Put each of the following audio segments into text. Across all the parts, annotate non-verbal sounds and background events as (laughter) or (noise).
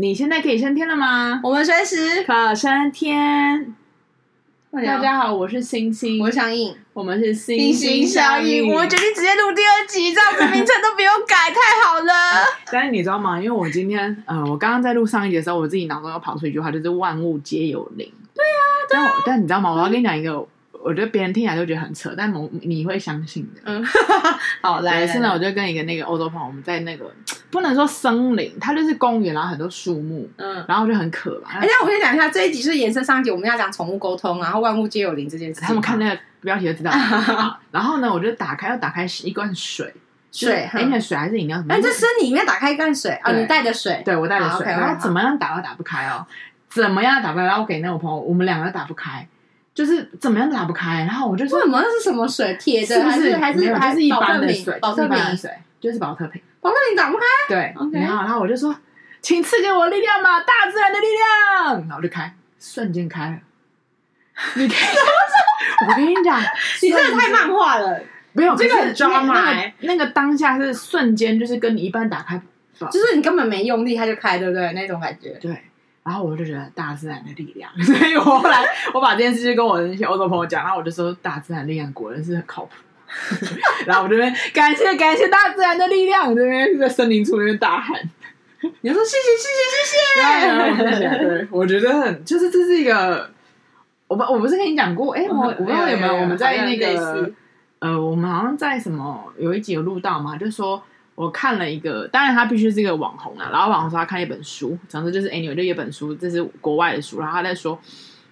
你现在可以升天了吗？我们随时可升天。大家好，我是星星，我是相应，我们是星星相应。我们决定直接录第二集，这样子名称都不用改，太好了。(laughs) 但是你知道吗？因为我今天，呃，我刚刚在录上一集的时候，我自己脑中又跑出一句话，就是万物皆有灵。对啊，对啊。但，但你知道吗？我要跟你讲一个。嗯我觉得别人听起来都觉得很扯，但某你会相信的。嗯，(laughs) 好来。现在，我就跟一个那个欧洲朋友，我们在那个不能说森林，它就是公园，然后很多树木，嗯，然后就很可爱。哎，那我先讲一下这一集是延伸上一集，我们要讲宠物沟通，然后万物皆有灵这件事。他们看那个标题就知道。(laughs) 然后呢，我就打开，要打开一罐水，水，而且水还是饮料什么。哎，这身里面打开一罐水啊，你带的水，对我带的水，然后怎么样打都打不开哦，怎么样打不开？然后我给那个朋友，我们两个都打不开。就是怎么样打不开，然后我就说，什么那是什么水？铁的还是还是还是一般的水？宝特瓶水就是宝特瓶，宝特瓶打不开。对，然后然后我就说，请赐给我力量吧，大自然的力量，然后就开，瞬间开了。你看，(laughs) 我跟你讲，(laughs) 你真的太漫画了。没有这个很抓马，那个当下是瞬间，就是跟你一般打开，就是你根本没用力，它就开，对不对？那种感觉，对。然后我就觉得大自然的力量，(laughs) 所以我后来我把这件事就跟我的那些欧洲朋友讲，然后我就说大自然力量果然是很靠谱。(laughs) 然后我这边感谢感谢大自然的力量，这边在森林处那边大喊，你说谢谢谢谢谢谢。对，我觉得很就是这是一个，我不我不是跟你讲过，哎，我我不知道有没有我们在那个呃，我们好像在什么有一集有录到嘛，就是说。我看了一个，当然他必须是一个网红啊。然后网红说他看一本书，总之就是 anyway 就一本书，这是国外的书。然后他在说，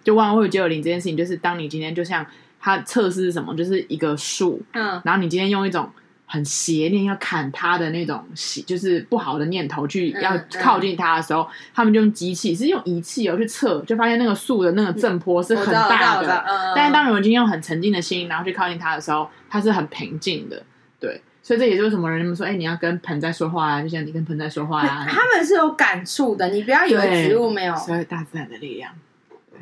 就万物皆有灵这件事情，就是当你今天就像他测试是什么，就是一个树，嗯，然后你今天用一种很邪念要砍他的那种邪，就是不好的念头去要靠近他的时候，嗯嗯、他们就用机器，是用仪器哦去测，就发现那个树的那个震波是很大的。嗯、但是当你今天用很沉静的心，然后去靠近他的时候，它是很平静的，对。所以这也就是什么人们说，哎、欸，你要跟盆栽说话啊，就像你跟盆栽说话啊。他们是有感触的，你不要以为植物没有。所以大自然的力量，对，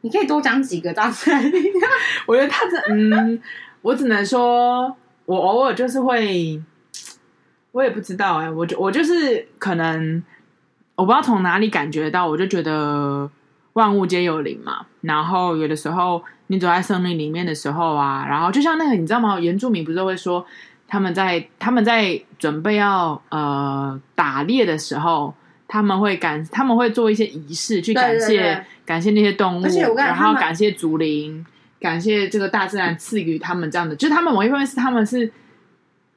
你可以多讲几个大自然的力量。(laughs) 我觉得他这，嗯，我只能说，我偶尔就是会，我也不知道哎、欸，我就我就是可能，我不知道从哪里感觉到，我就觉得万物皆有灵嘛。然后有的时候你走在森林里面的时候啊，然后就像那个，你知道吗？原住民不是会说。他们在他们在准备要呃打猎的时候，他们会感他们会做一些仪式去感谢感谢那些动物，然后感谢竹林，感谢这个大自然赐予他们这样的。就是他们某一方面是他们是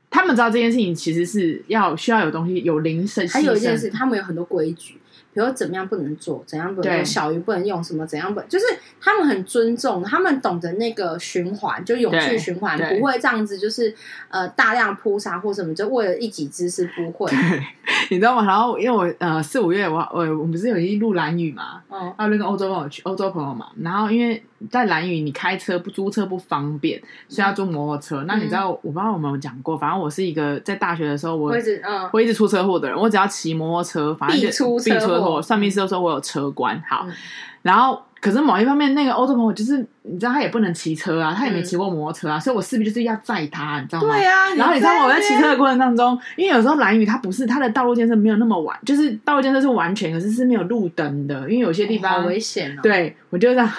他们知道这件事情其实是要需要有东西有灵神，还有一件事，他们有很多规矩。比如怎么样不能做，怎样不能小鱼不能用什么，怎样不能，就是他们很尊重，他们懂得那个循环，就永续循环，不会这样子，就是呃大量扑杀或什么，就为了一己之私不会。(laughs) 你知道吗？然后因为我呃四五月我我我们不是有一路蓝雨嘛，哦，还有那个欧洲朋友去欧洲朋友嘛，然后因为在蓝雨你开车不租车不方便，所以要租摩托车。嗯、那你知道我不知道我们有讲过，反正我是一个在大学的时候我会一直嗯会一直出车祸的人，我只要骑摩托车，反正就必出车祸。我算命师都说我有车关，好，嗯、然后可是某一方面，那个欧洲朋友就是你知道他也不能骑车啊，他也没骑过摩托车啊，嗯、所以我势必就是要载他，你知道吗？对啊。然后你知道吗？我在骑车的过程当中，因为有时候蓝雨它不是它的道路建设没有那么完，就是道路建设是完全，可是是没有路灯的，因为有些地方、危险哦。对，我就这样。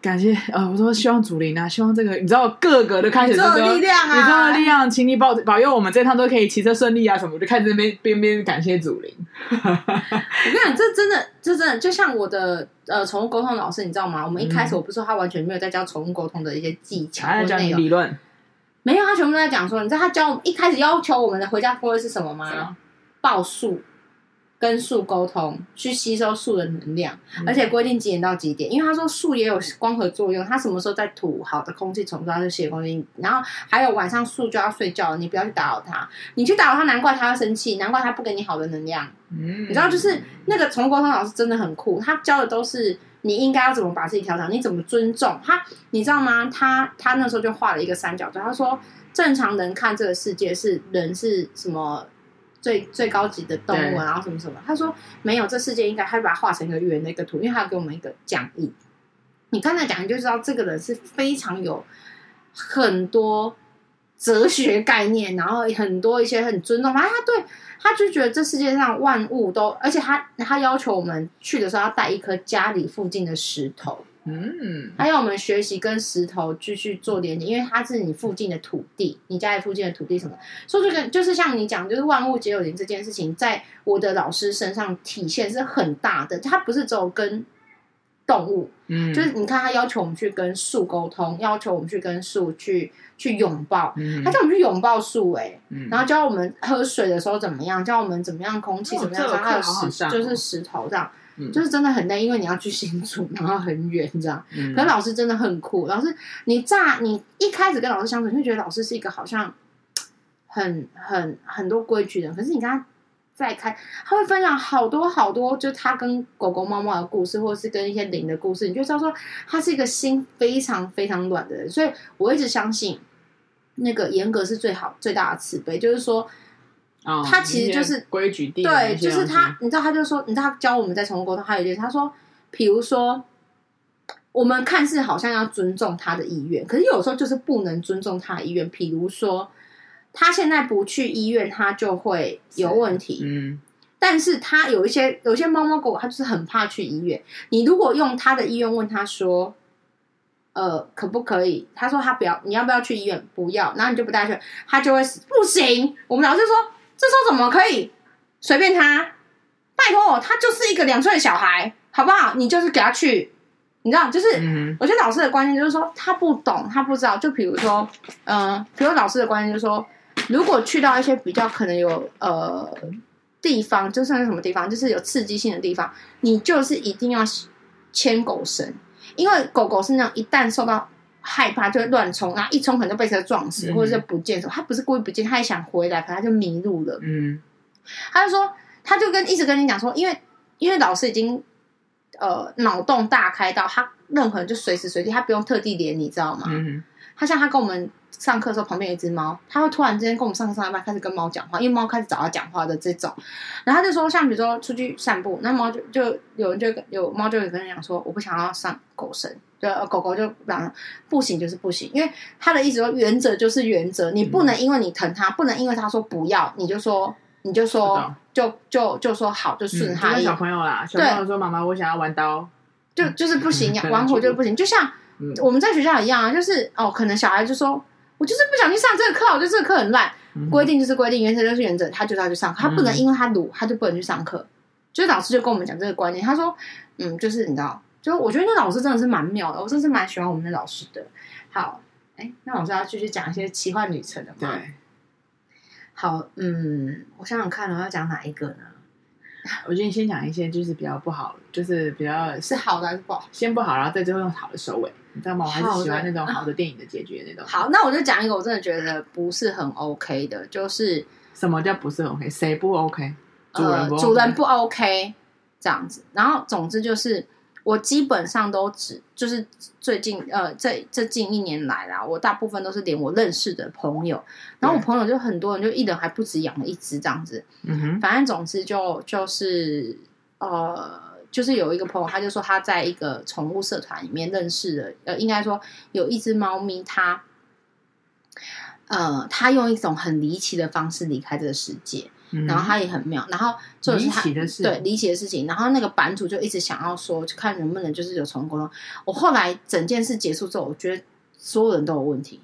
感谢呃，我说希望祖林啊，希望这个你知道各个都开始就说，宇宙的力量啊，宇宙的力量，请你保保佑我们这趟都可以骑车顺利啊什么，我就开始边边边感谢祖林。(laughs) 我跟你讲，这真的，这真的就像我的呃宠物沟通老师，你知道吗？我们一开始我不是说他完全没有在教宠物沟通的一些技巧，还在教你理论，没有，他全部都在讲说，你知道他教我们一开始要求我们的回家作业是什么吗？报数。跟树沟通，去吸收树的能量，嗯、而且规定几点到几点，因为他说树也有光合作用，它什么时候在吐好的空气，从它就吸空气。然后还有晚上树就要睡觉了，你不要去打扰它，你去打扰它，难怪它要生气，难怪它不给你好的能量。嗯，你知道，就是那个宠物沟通老师真的很酷，他教的都是你应该要怎么把自己调整，你怎么尊重他，你知道吗？他他那时候就画了一个三角，就他说正常人看这个世界是人是什么？最最高级的动物，然后什么什么？他说没有，这世界应该，他就把它画成一个圆的一个图，因为他要给我们一个讲义。你刚才讲，你就知道这个人是非常有很多哲学概念，然后很多一些很尊重，反正他对他就觉得这世界上万物都，而且他他要求我们去的时候要带一颗家里附近的石头，嗯，他要我们学习跟石头继续做连接，因为它是你附近的土地，你家里附近的土地什么，所以这个就是像你讲，就是万物皆有灵这件事情，在我的老师身上体现是很大的，他不是只有跟。动物，嗯，就是你看，他要求我们去跟树沟通，要求我们去跟树去去拥抱，嗯，他叫我们去拥抱树，哎，嗯，然后教我们喝水的时候怎么样，教我们怎么样空气怎么样，然后还有石，就是石头这样，嗯，就是真的很累，因为你要去新竹，然后很远这样，嗯，可是老师真的很酷，老师，你乍你一开始跟老师相处，你会觉得老师是一个好像很很很多规矩的人，可是你跟他。再开，他会分享好多好多，就他跟狗狗、猫猫的故事，或者是跟一些灵的故事，你就知道说他是一个心非常非常软的人。所以我一直相信，那个严格是最好最大的慈悲，就是说，哦、他其实就是规矩定对，就是他，你知道，他就说，你知道，他教我们在宠物沟通，还有一件，他说，比如说，我们看似好像要尊重他的意愿，可是有时候就是不能尊重他的意愿，比如说。他现在不去医院，他就会有问题。嗯，但是他有一些有一些猫猫狗狗，他就是很怕去医院。你如果用他的医院问他说，呃，可不可以？他说他不要，你要不要去医院？不要，然后你就不带去，他就会死。不行。我们老师说，这时候怎么可以随便他？拜托我，他就是一个两岁的小孩，好不好？你就是给他去，你知道，就是、嗯、我觉得老师的观念就是说，他不懂，他不知道。就比如说，嗯、呃，比如老师的观念就是说。如果去到一些比较可能有呃地方，就算是什么地方，就是有刺激性的地方，你就是一定要牵狗绳，因为狗狗是那种一旦受到害怕就会乱冲，然后一冲可能就被车撞死，嗯、或者是不见什么。他不是故意不见，它也想回来，可它就迷路了。嗯，他就说，他就跟一直跟你讲说，因为因为老师已经呃脑洞大开到他任何人就随时随地，他不用特地连，你知道吗？嗯，他像他跟我们。上课的时候，旁边有一只猫，他会突然之间跟我们上课上一半开始跟猫讲话，因为猫开始找他讲话的这种。然后他就说，像比如说出去散步，那猫就就有人就有猫就有跟人讲说，我不想要上狗绳，就狗狗就讲不行就是不行，因为他的意思说原则就是原则，你不能因为你疼它，不能因为他说不要，你就说你就说就就就说好就顺他。小朋友啦，小朋友说妈妈我想要玩刀，就就是不行，玩火就是不行，就像我们在学校一样啊，就是哦，可能小孩就说。我就是不想去上这个课，我觉得这个课很烂。规定就是规定，原则就是原则，他就是要去上课，他不能因为他鲁，他就不能去上课。就是老师就跟我们讲这个观念，他说，嗯，就是你知道，就我觉得那老师真的是蛮妙的，我真是蛮喜欢我们的老师的。好，哎，那老师要继续讲一些奇幻旅程的吗？对。好，嗯，我想想看，我要讲哪一个呢？我觉得你先讲一些，就是比较不好，就是比较是好的还是不好？先不好，然后在最后用好的收尾。你知道吗？我还是喜欢那种好的电影的结局的那种。(laughs) 好，那我就讲一个我真的觉得不是很 OK 的，就是什么叫不是很 OK？谁不 OK？主人不 OK？呃，主人不 OK 这样子。然后总之就是，我基本上都只就是最近呃这这近一年来啦，我大部分都是连我认识的朋友，然后我朋友就很多人，就一人还不止养了一只这样子。嗯哼。反正总之就就是呃。就是有一个朋友，他就说他在一个宠物社团里面认识的，呃，应该说有一只猫咪，它，呃，他用一种很离奇的方式离开这个世界，嗯、然后他也很妙，然后就是他离奇的事，对离奇的事情，然后那个版主就一直想要说，就看能不能就是有宠物沟通。我后来整件事结束之后，我觉得所有人都有问题，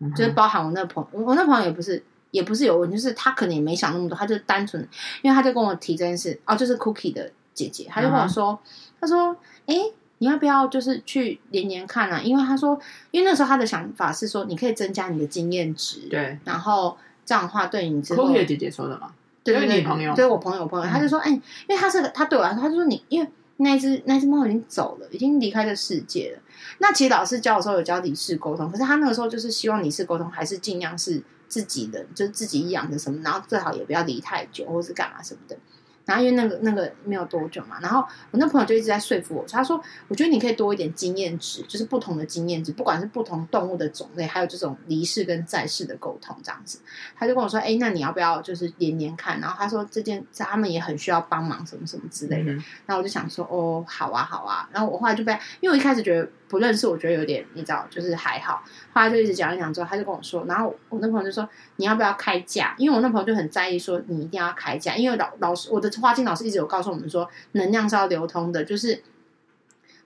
嗯、就是包含我那个朋友，我那朋友也不是也不是有问题，就是他可能也没想那么多，他就单纯，因为他就跟我提这件事，哦，就是 Cookie 的。姐姐，他就跟我说：“ uh. 他说，哎，你要不要就是去连连看啊？因为他说，因为那时候他的想法是说，你可以增加你的经验值，对，然后这样的话对你之后。”姐姐说的嘛，对对对，你朋友，对我朋友，我朋友，他就说：“哎，因为他是他对我来说，他就说你，因为那只那只猫已经走了，已经离开这世界了。那其实老师教的时候有教离世沟通，可是他那个时候就是希望离世沟通还是尽量是自己的，就是自己养的什么，然后最好也不要离太久，或是干嘛什么的。”然后因为那个那个没有多久嘛，然后我那朋友就一直在说服我，他说：“我觉得你可以多一点经验值，就是不同的经验值，不管是不同动物的种类，还有这种离世跟在世的沟通这样子。”他就跟我说：“哎，那你要不要就是连连看？”然后他说：“这件他们也很需要帮忙，什么什么之类的。嗯”然后我就想说：“哦，好啊，好啊。”然后我后来就被，因为我一开始觉得不认识，我觉得有点你知道，就是还好。后来就一直讲一讲之后，他就跟我说，然后我那朋友就说：“你要不要开价？”因为我那朋友就很在意说你一定要开价，因为老老师我的花青老师一直有告诉我们说，能量是要流通的，就是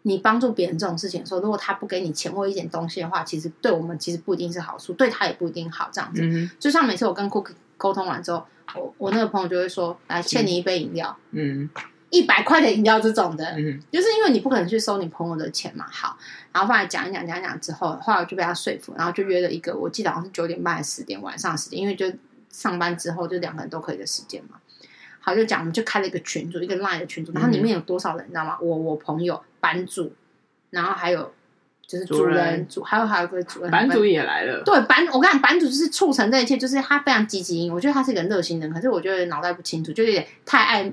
你帮助别人这种事情的时候，如果他不给你钱或一点东西的话，其实对我们其实不一定是好处，对他也不一定好。这样子，嗯、就像每次我跟 Cook 沟通完之后，我我那个朋友就会说：“来，欠你一杯饮料，嗯，一百块的饮料这种的，嗯，就是因为你不可能去收你朋友的钱嘛。”好，然后后来讲一讲讲一讲之后，后来我就被他说服，然后就约了一个，我记得好像是九点半还是十点晚上时间，因为就上班之后就两个人都可以的时间嘛。好，就讲，我们就开了一个群组，一个 Line 的群组，然后里面有多少人，你知道吗？我我朋友版主，然后还有就是主人主，还有还有个主人，版主也来了。对，版我跟你讲，版主就是促成这一切，就是他非常积极，我觉得他是一个热心人，可是我觉得脑袋不清楚，就有点太爱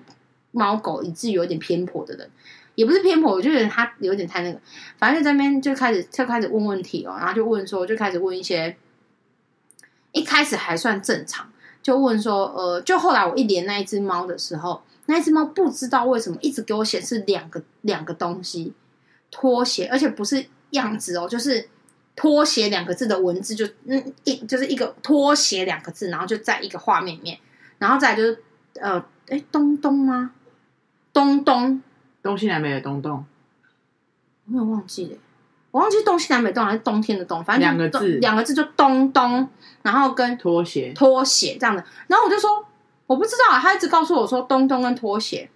猫狗，以至于有点偏颇的人，也不是偏颇，我就觉得他有点太那个，反正就在那边就开始就开始问问题哦，然后就问说，就开始问一些，一开始还算正常。就问说，呃，就后来我一连那一只猫的时候，那一只猫不知道为什么一直给我显示两个两个东西，拖鞋，而且不是样子哦，就是拖鞋两个字的文字就，就嗯一就是一个拖鞋两个字，然后就在一个画面里面，然后再就是呃，哎，东东吗？东东，东西南北的东东，我没有忘记了。我忘记东西南北东还是冬天的冬，反正两个字，两个字就东东，然后跟拖鞋拖鞋这样的。然后我就说我不知道啊，他一直告诉我说东东跟拖鞋。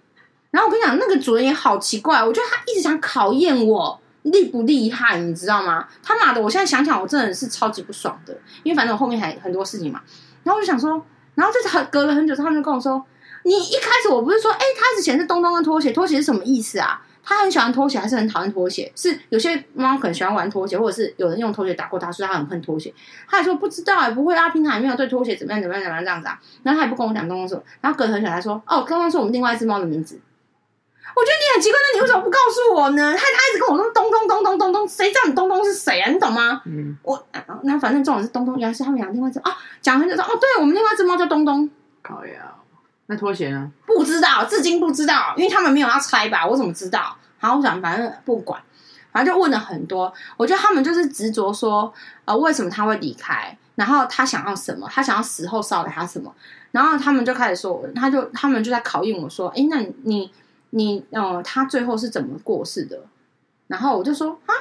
然后我跟你讲，那个主人也好奇怪，我觉得他一直想考验我厉不厉害，你知道吗？他妈的，我现在想想，我真的是超级不爽的，因为反正我后面还很多事情嘛。然后我就想说，然后就是很隔了很久，他们就跟我说，你一开始我不是说，哎，他之前是东东跟拖鞋，拖鞋是什么意思啊？他很喜欢拖鞋，还是很讨厌拖鞋？是有些猫可能喜欢玩拖鞋，或者是有人用拖鞋打过他，所以他很恨拖鞋。他还说不知道，也不会啊，平常也没有对拖鞋怎么样怎么样怎么样这样子啊。然后他也不跟我讲东东什么。然后隔很久，他说：“哦，刚刚是我们另外一只猫的名字。”我觉得你很奇怪，那你为什么不告诉我呢？他他一直跟我说东东东东东东，谁知道你东东是谁啊？你懂吗？嗯，我那反正重点是东东，原来是他们养另外一只啊。讲很久说哦，对我们另外一只猫叫东东。靠呀，那拖鞋呢？不知道，至今不知道，因为他们没有要拆吧？我怎么知道？然后我想，反正不管，反正就问了很多。我觉得他们就是执着说，呃，为什么他会离开？然后他想要什么？他想要死后烧给他什么？然后他们就开始说，他就他们就在考验我说，哎，那你你你，呃，他最后是怎么过世的？然后我就说啊，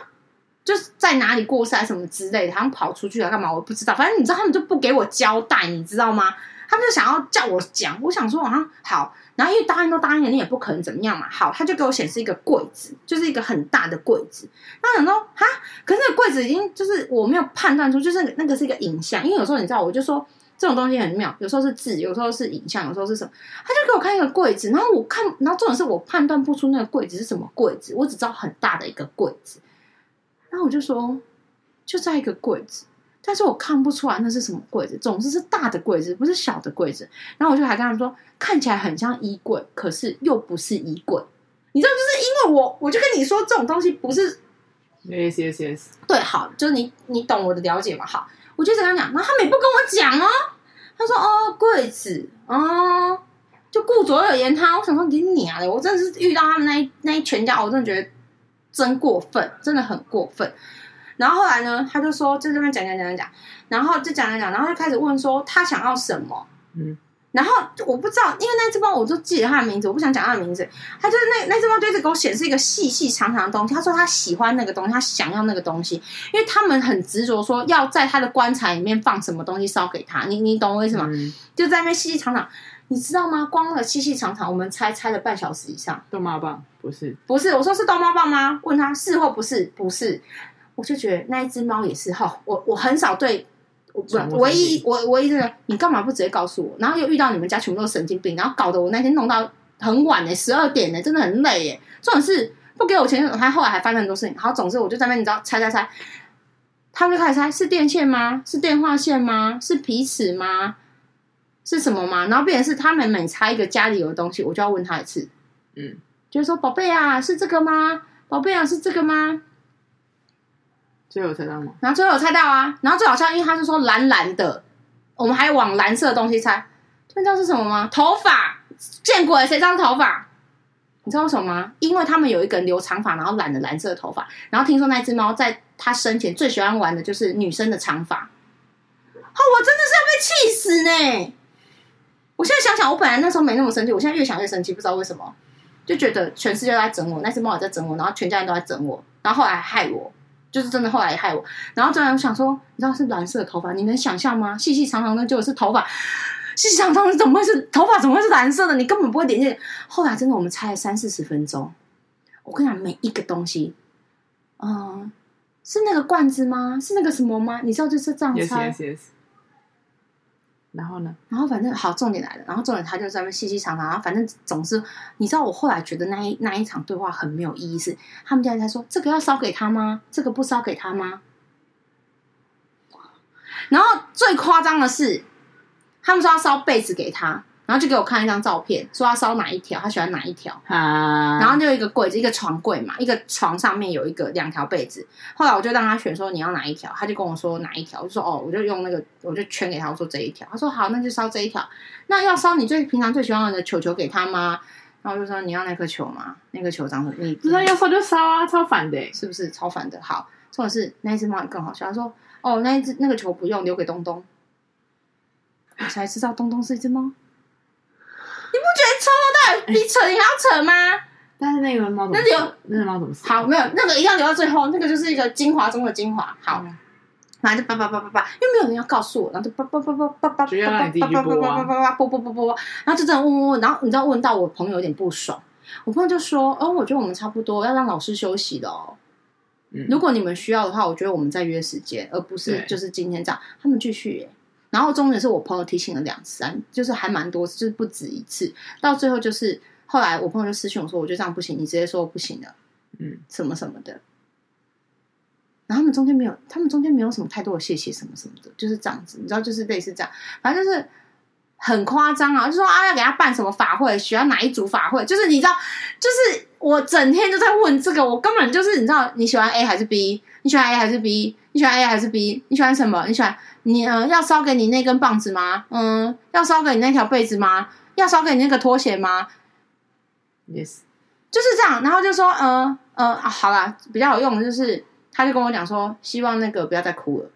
就是在哪里过世还什么之类的，好像跑出去了干嘛？我不知道。反正你知道，他们就不给我交代，你知道吗？他们就想要叫我讲。我想说啊，好。然后因为答应都答应了，你也不可能怎么样嘛。好，他就给我显示一个柜子，就是一个很大的柜子。那想说哈，可是那个柜子已经就是我没有判断出，就是那个是一个影像。因为有时候你知道，我就说这种东西很妙，有时候是字，有时候是影像，有时候是什么。他就给我看一个柜子，然后我看，然后重点是我判断不出那个柜子是什么柜子，我只知道很大的一个柜子。然后我就说，就在一个柜子。但是我看不出来那是什么柜子，总之是大的柜子，不是小的柜子。然后我就还跟他们说，看起来很像衣柜，可是又不是衣柜。你知道，就是因为我，我就跟你说，这种东西不是。Yes, yes, yes。对，好，就是你，你懂我的了解嘛？好，我就跟他讲，然后他们也不跟我讲哦。他说：“哦，柜子，哦，就顾左右而言他。”我想说你娘的，我真的是遇到他们那一那一全家，我真的觉得真过分，真的很过分。然后后来呢，他就说就这边讲讲讲讲讲，然后就讲讲讲，然后就开始问说他想要什么，嗯，然后我不知道，因为那只猫我就记得他的名字，我不想讲他的名字，他就是那那只猫就一直给我显示一个细细长长的东西，他说他喜欢那个东西，他想要那个东西，因为他们很执着说要在他的棺材里面放什么东西烧给他，你你懂我意思吗？嗯、就在那边细细长长，你知道吗？光那个细细长长，我们猜猜了半小时以上。逗猫棒不是不是，我说是逗猫棒吗？问他是或不是？不是。我就觉得那一只猫也是哈，我我很少对，我唯一我唯一的，你干嘛不直接告诉我？然后又遇到你们家全部都是神经病，然后搞得我那天弄到很晚呢，十二点呢，真的很累耶。这种事不给我钱，他后来还发生很多事情。好，总之我就在那边，你知道，猜猜猜，他们就开始猜是电线吗？是电话线吗？是皮尺吗？是什么吗？然后变成是他们每猜一个家里有的东西，我就要问他一次。嗯，就是说宝贝啊，是这个吗？宝贝啊，是这个吗？最后有猜到吗？然后最后有猜到啊，然后最好笑因为他是说蓝蓝的，我们还往蓝色的东西猜，你知道是什么吗？头发，见鬼，谁知道是头发？你知道为什么吗？因为他们有一个人留长发，然后染了蓝色的头发，然后听说那只猫在它生前最喜欢玩的就是女生的长发。哦，我真的是要被气死呢！我现在想想，我本来那时候没那么生气，我现在越想越生气，不知道为什么，就觉得全世界都在整我，那只猫也在整我，然后全家人都在整我，然后后来害我。就是真的，后来也害我。然后突然我想说，你知道是蓝色的头发，你能想象吗？细细长长的，就是头发，细细长长的，怎么会是头发？怎么会是蓝色的？你根本不会点进去。后来真的，我们猜了三四十分钟。我跟你讲，每一个东西，嗯、呃，是那个罐子吗？是那个什么吗？你知道就是这样猜。Yes, yes, yes. 然后呢？然后反正好，重点来了。然后重点他就在那边细细长长。然后反正总是，你知道我后来觉得那一那一场对话很没有意义。是他们家在说这个要烧给他吗？这个不烧给他吗？然后最夸张的是，他们说要烧被子给他。然后就给我看一张照片，说他烧哪一条，他喜欢哪一条。啊！然后就有一个柜子，一个床柜嘛，一个床上面有一个两条被子。后来我就让他选，说你要哪一条，他就跟我说哪一条。我就说哦，我就用那个，我就圈给他，我说这一条。他说好，那就烧这一条。那要烧你最平常最喜欢的球球给他吗？然后我就说你要那颗球吗？那颗球长什么？你不知道要烧就烧啊，超烦的，是不是超烦的？好，重点是那一只猫也更好笑。他说哦，那一只那个球不用，留给东东。我才知道东东是一只猫。你不觉得从头到尾比扯，你还要扯吗？但是那个猫，那留那个猫怎么死？好，没有那个一定要留到最后，那个就是一个精华中的精华。好，然后就叭叭叭叭叭，因为没有人要告诉我，然后就叭叭叭叭叭 (laughs) 叭叭叭叭叭叭叭叭叭叭叭叭，然后就这样问问问，然后你知道问到我朋友有点不爽，我朋友就说：“哦，我觉得我们差不多要让老师休息了哦。如果你们需要的话，我觉得我们再约时间，而不是就是今天这样。”他们继续耶。然后重点是我朋友提醒了两三，就是还蛮多，就是不止一次。到最后就是后来我朋友就私信我说：“我觉得这样不行，你直接说不行了。”嗯，什么什么的。然后他们中间没有，他们中间没有什么太多的谢谢什么什么的，就是这样子，你知道，就是类似这样，反正就是很夸张啊，就说啊要给他办什么法会，需要哪一组法会，就是你知道，就是我整天就在问这个，我根本就是你知道，你喜欢 A 还是 B？你喜欢 A 还是 B？你喜欢 A 还是 B？你喜欢什么？你喜欢？你呃，要烧给你那根棒子吗？嗯，要烧给你那条被子吗？要烧给你那个拖鞋吗？Yes，就是这样。然后就说，嗯嗯、呃啊，好啦，比较有用的就是，他就跟我讲说，希望那个不要再哭了。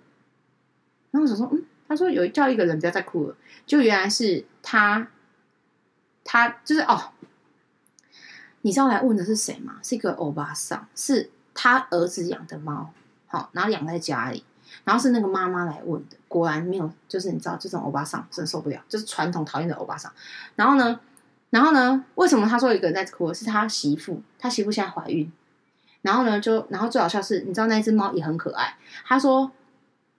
然后我就说，嗯，他说有叫一个人不要再哭了，就原来是他，他就是哦，你知道来问的是谁吗？是一个欧巴桑，是他儿子养的猫，好，然后养在家里。然后是那个妈妈来问的，果然没有，就是你知道这种欧巴桑真受不了，就是传统讨厌的欧巴桑。然后呢，然后呢，为什么他说一个人在哭？是他媳妇，他媳妇现在怀孕。然后呢，就然后最好笑是，你知道那只猫也很可爱。他说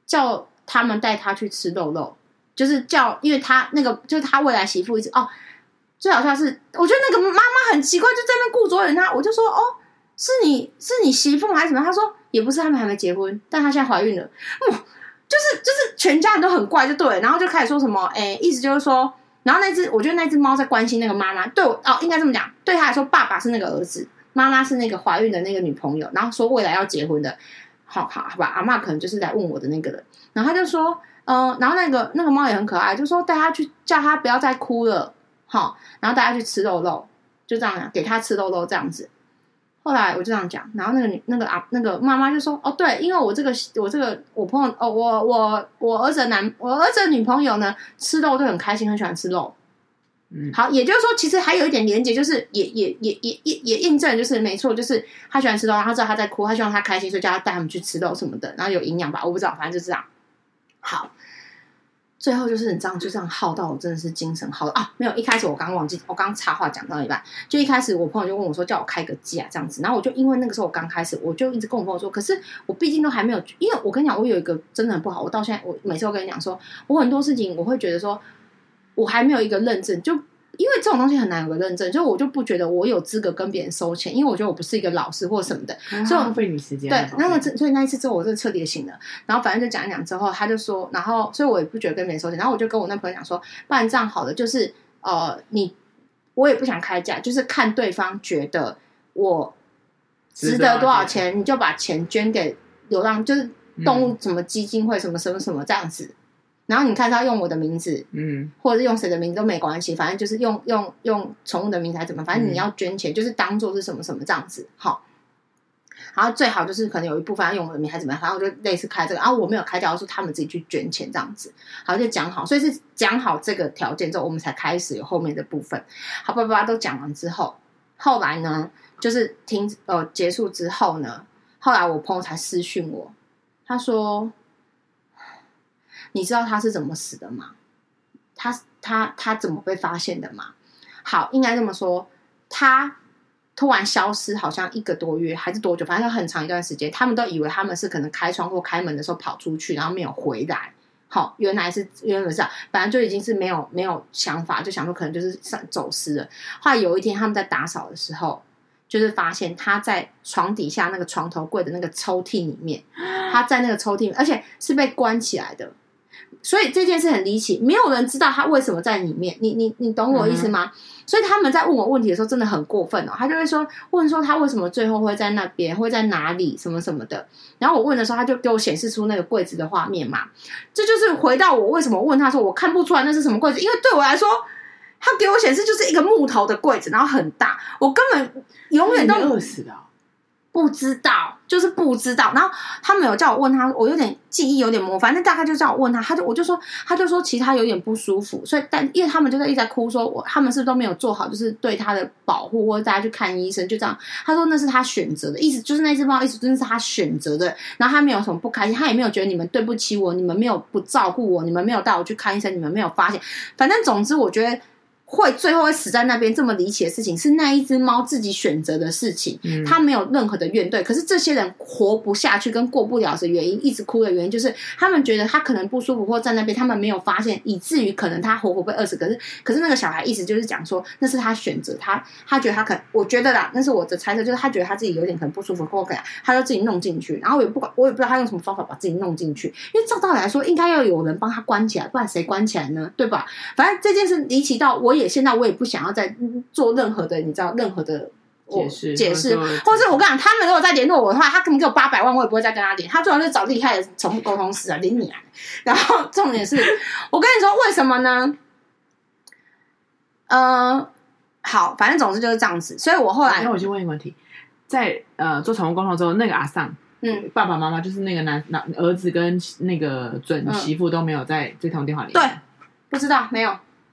叫他们带他去吃肉肉，就是叫，因为他那个就是他未来媳妇一直哦。最好笑是，我觉得那个妈妈很奇怪，就在那顾着人他，我就说哦，是你是你媳妇还是什么？他说。也不是他们还没结婚，但他现在怀孕了，哇、嗯，就是就是全家人都很怪，就对，然后就开始说什么，哎、意思就是说，然后那只我觉得那只猫在关心那个妈妈，对我哦，应该这么讲，对他来说，爸爸是那个儿子，妈妈是那个怀孕的那个女朋友，然后说未来要结婚的，好好好吧，阿嬷可能就是来问我的那个人，然后他就说，嗯、然后那个那个猫也很可爱，就说带他去叫他不要再哭了，好，然后带他去吃肉肉，就这样给他吃肉肉这样子。后来我就这样讲，然后那个女那个啊那个妈妈就说：“哦，对，因为我这个我这个我朋友哦，我我我儿子的男我儿子的女朋友呢，吃肉都很开心，很喜欢吃肉。嗯，好，也就是说，其实还有一点连结，就是也也也也也也印证，就是没错，就是他喜欢吃肉，然后他知道他在哭，他希望他开心，所以叫他带他们去吃肉什么的，然后有营养吧，我不知道，反正就这样。好。”最后就是你这样就这样耗到我真的是精神耗啊！没有一开始我刚忘记，我刚插话讲到一半，就一开始我朋友就问我说叫我开个价这样子，然后我就因为那个时候我刚开始，我就一直跟我朋友说，可是我毕竟都还没有，因为我跟你讲，我有一个真的很不好，我到现在我每次都跟你讲说，我很多事情我会觉得说，我还没有一个认证，就因为这种东西很难有个认证，就我就不觉得我有资格跟别人收钱，因为我觉得我不是一个老师或什么的，嗯、所以浪费你时间。对，那么所以那一次之后，我就彻底醒了。然后反正就讲一讲之后，他就说，然后所以我也不觉得跟别人收钱。然后我就跟我那朋友讲说，不然这样好了，就是呃，你我也不想开价，就是看对方觉得我值得多少钱，你就把钱捐给流浪，就是动物什么基金会什么什么什么这样子。然后你看他用我的名字，嗯，或者是用谁的名字都没关系，反正就是用用用宠物的名字还是怎么，反正你要捐钱，嗯、就是当做是什么什么这样子，好。然后最好就是可能有一部分要用我的名还是怎么样，反正我就类似开这个，然后我没有开掉，是他们自己去捐钱这样子，好就讲好，所以是讲好这个条件之后，我们才开始有后面的部分。好，叭叭叭都讲完之后，后来呢，就是听呃结束之后呢，后来我朋友才私讯我，他说。你知道他是怎么死的吗？他他他怎么被发现的吗？好，应该这么说，他突然消失，好像一个多月还是多久，反正很长一段时间，他们都以为他们是可能开窗或开门的时候跑出去，然后没有回来。好，原来是原本是，反正就已经是没有没有想法，就想说可能就是上走失了。后来有一天他们在打扫的时候，就是发现他在床底下那个床头柜的那个抽屉里面，他在那个抽屉，而且是被关起来的。所以这件事很离奇，没有人知道他为什么在里面。你你你懂我意思吗？嗯、所以他们在问我问题的时候，真的很过分哦。他就会说问说他为什么最后会在那边，会在哪里，什么什么的。然后我问的时候，他就给我显示出那个柜子的画面嘛。这就是回到我为什么问他说我看不出来那是什么柜子，因为对我来说，他给我显示就是一个木头的柜子，然后很大，我根本永远都饿死的。不知道，就是不知道。然后他没有叫我问他，我有点记忆有点模糊，反正大概就叫我问他，他就我就说，他就说其他有点不舒服，所以但因为他们就在一直在哭说，说我他们是不是都没有做好，就是对他的保护，或者大家去看医生，就这样。他说那是他选择的意思，就是那只猫意思真的是他选择的。然后他没有什么不开心，他也没有觉得你们对不起我，你们没有不照顾我，你们没有带我去看医生，你们没有发现。反正总之，我觉得。会最后会死在那边这么离奇的事情，是那一只猫自己选择的事情，它没有任何的怨怼。可是这些人活不下去跟过不了的原因，一直哭的原因，就是他们觉得他可能不舒服或在那边，他们没有发现，以至于可能他活活被饿死。可是，可是那个小孩意思就是讲说，那是他选择，他他觉得他可能，我觉得啦，那是我的猜测，就是他觉得他自己有点可能不舒服或怎样，他就自己弄进去。然后我也不管，我也不知道他用什么方法把自己弄进去，因为照道理来说，应该要有人帮他关起来，不然谁关起来呢？对吧？反正这件事离奇到，我也现在我也不想。要再做任何的，你知道任何的解释解释，或是我跟你讲，他们如果再联络我的话，他可能给我八百万，我也不会再跟他联。他最好是找厉害的宠物沟通师啊，连你啊。然后重点是，我跟你说为什么呢？呃，好，反正总之就是这样子。所以我后来，那我先问一个问题，在呃做宠物沟通之后，那个阿尚，嗯，爸爸妈妈就是那个男男儿子跟那个准媳妇都没有在这通电话里、嗯，对，不知道没有。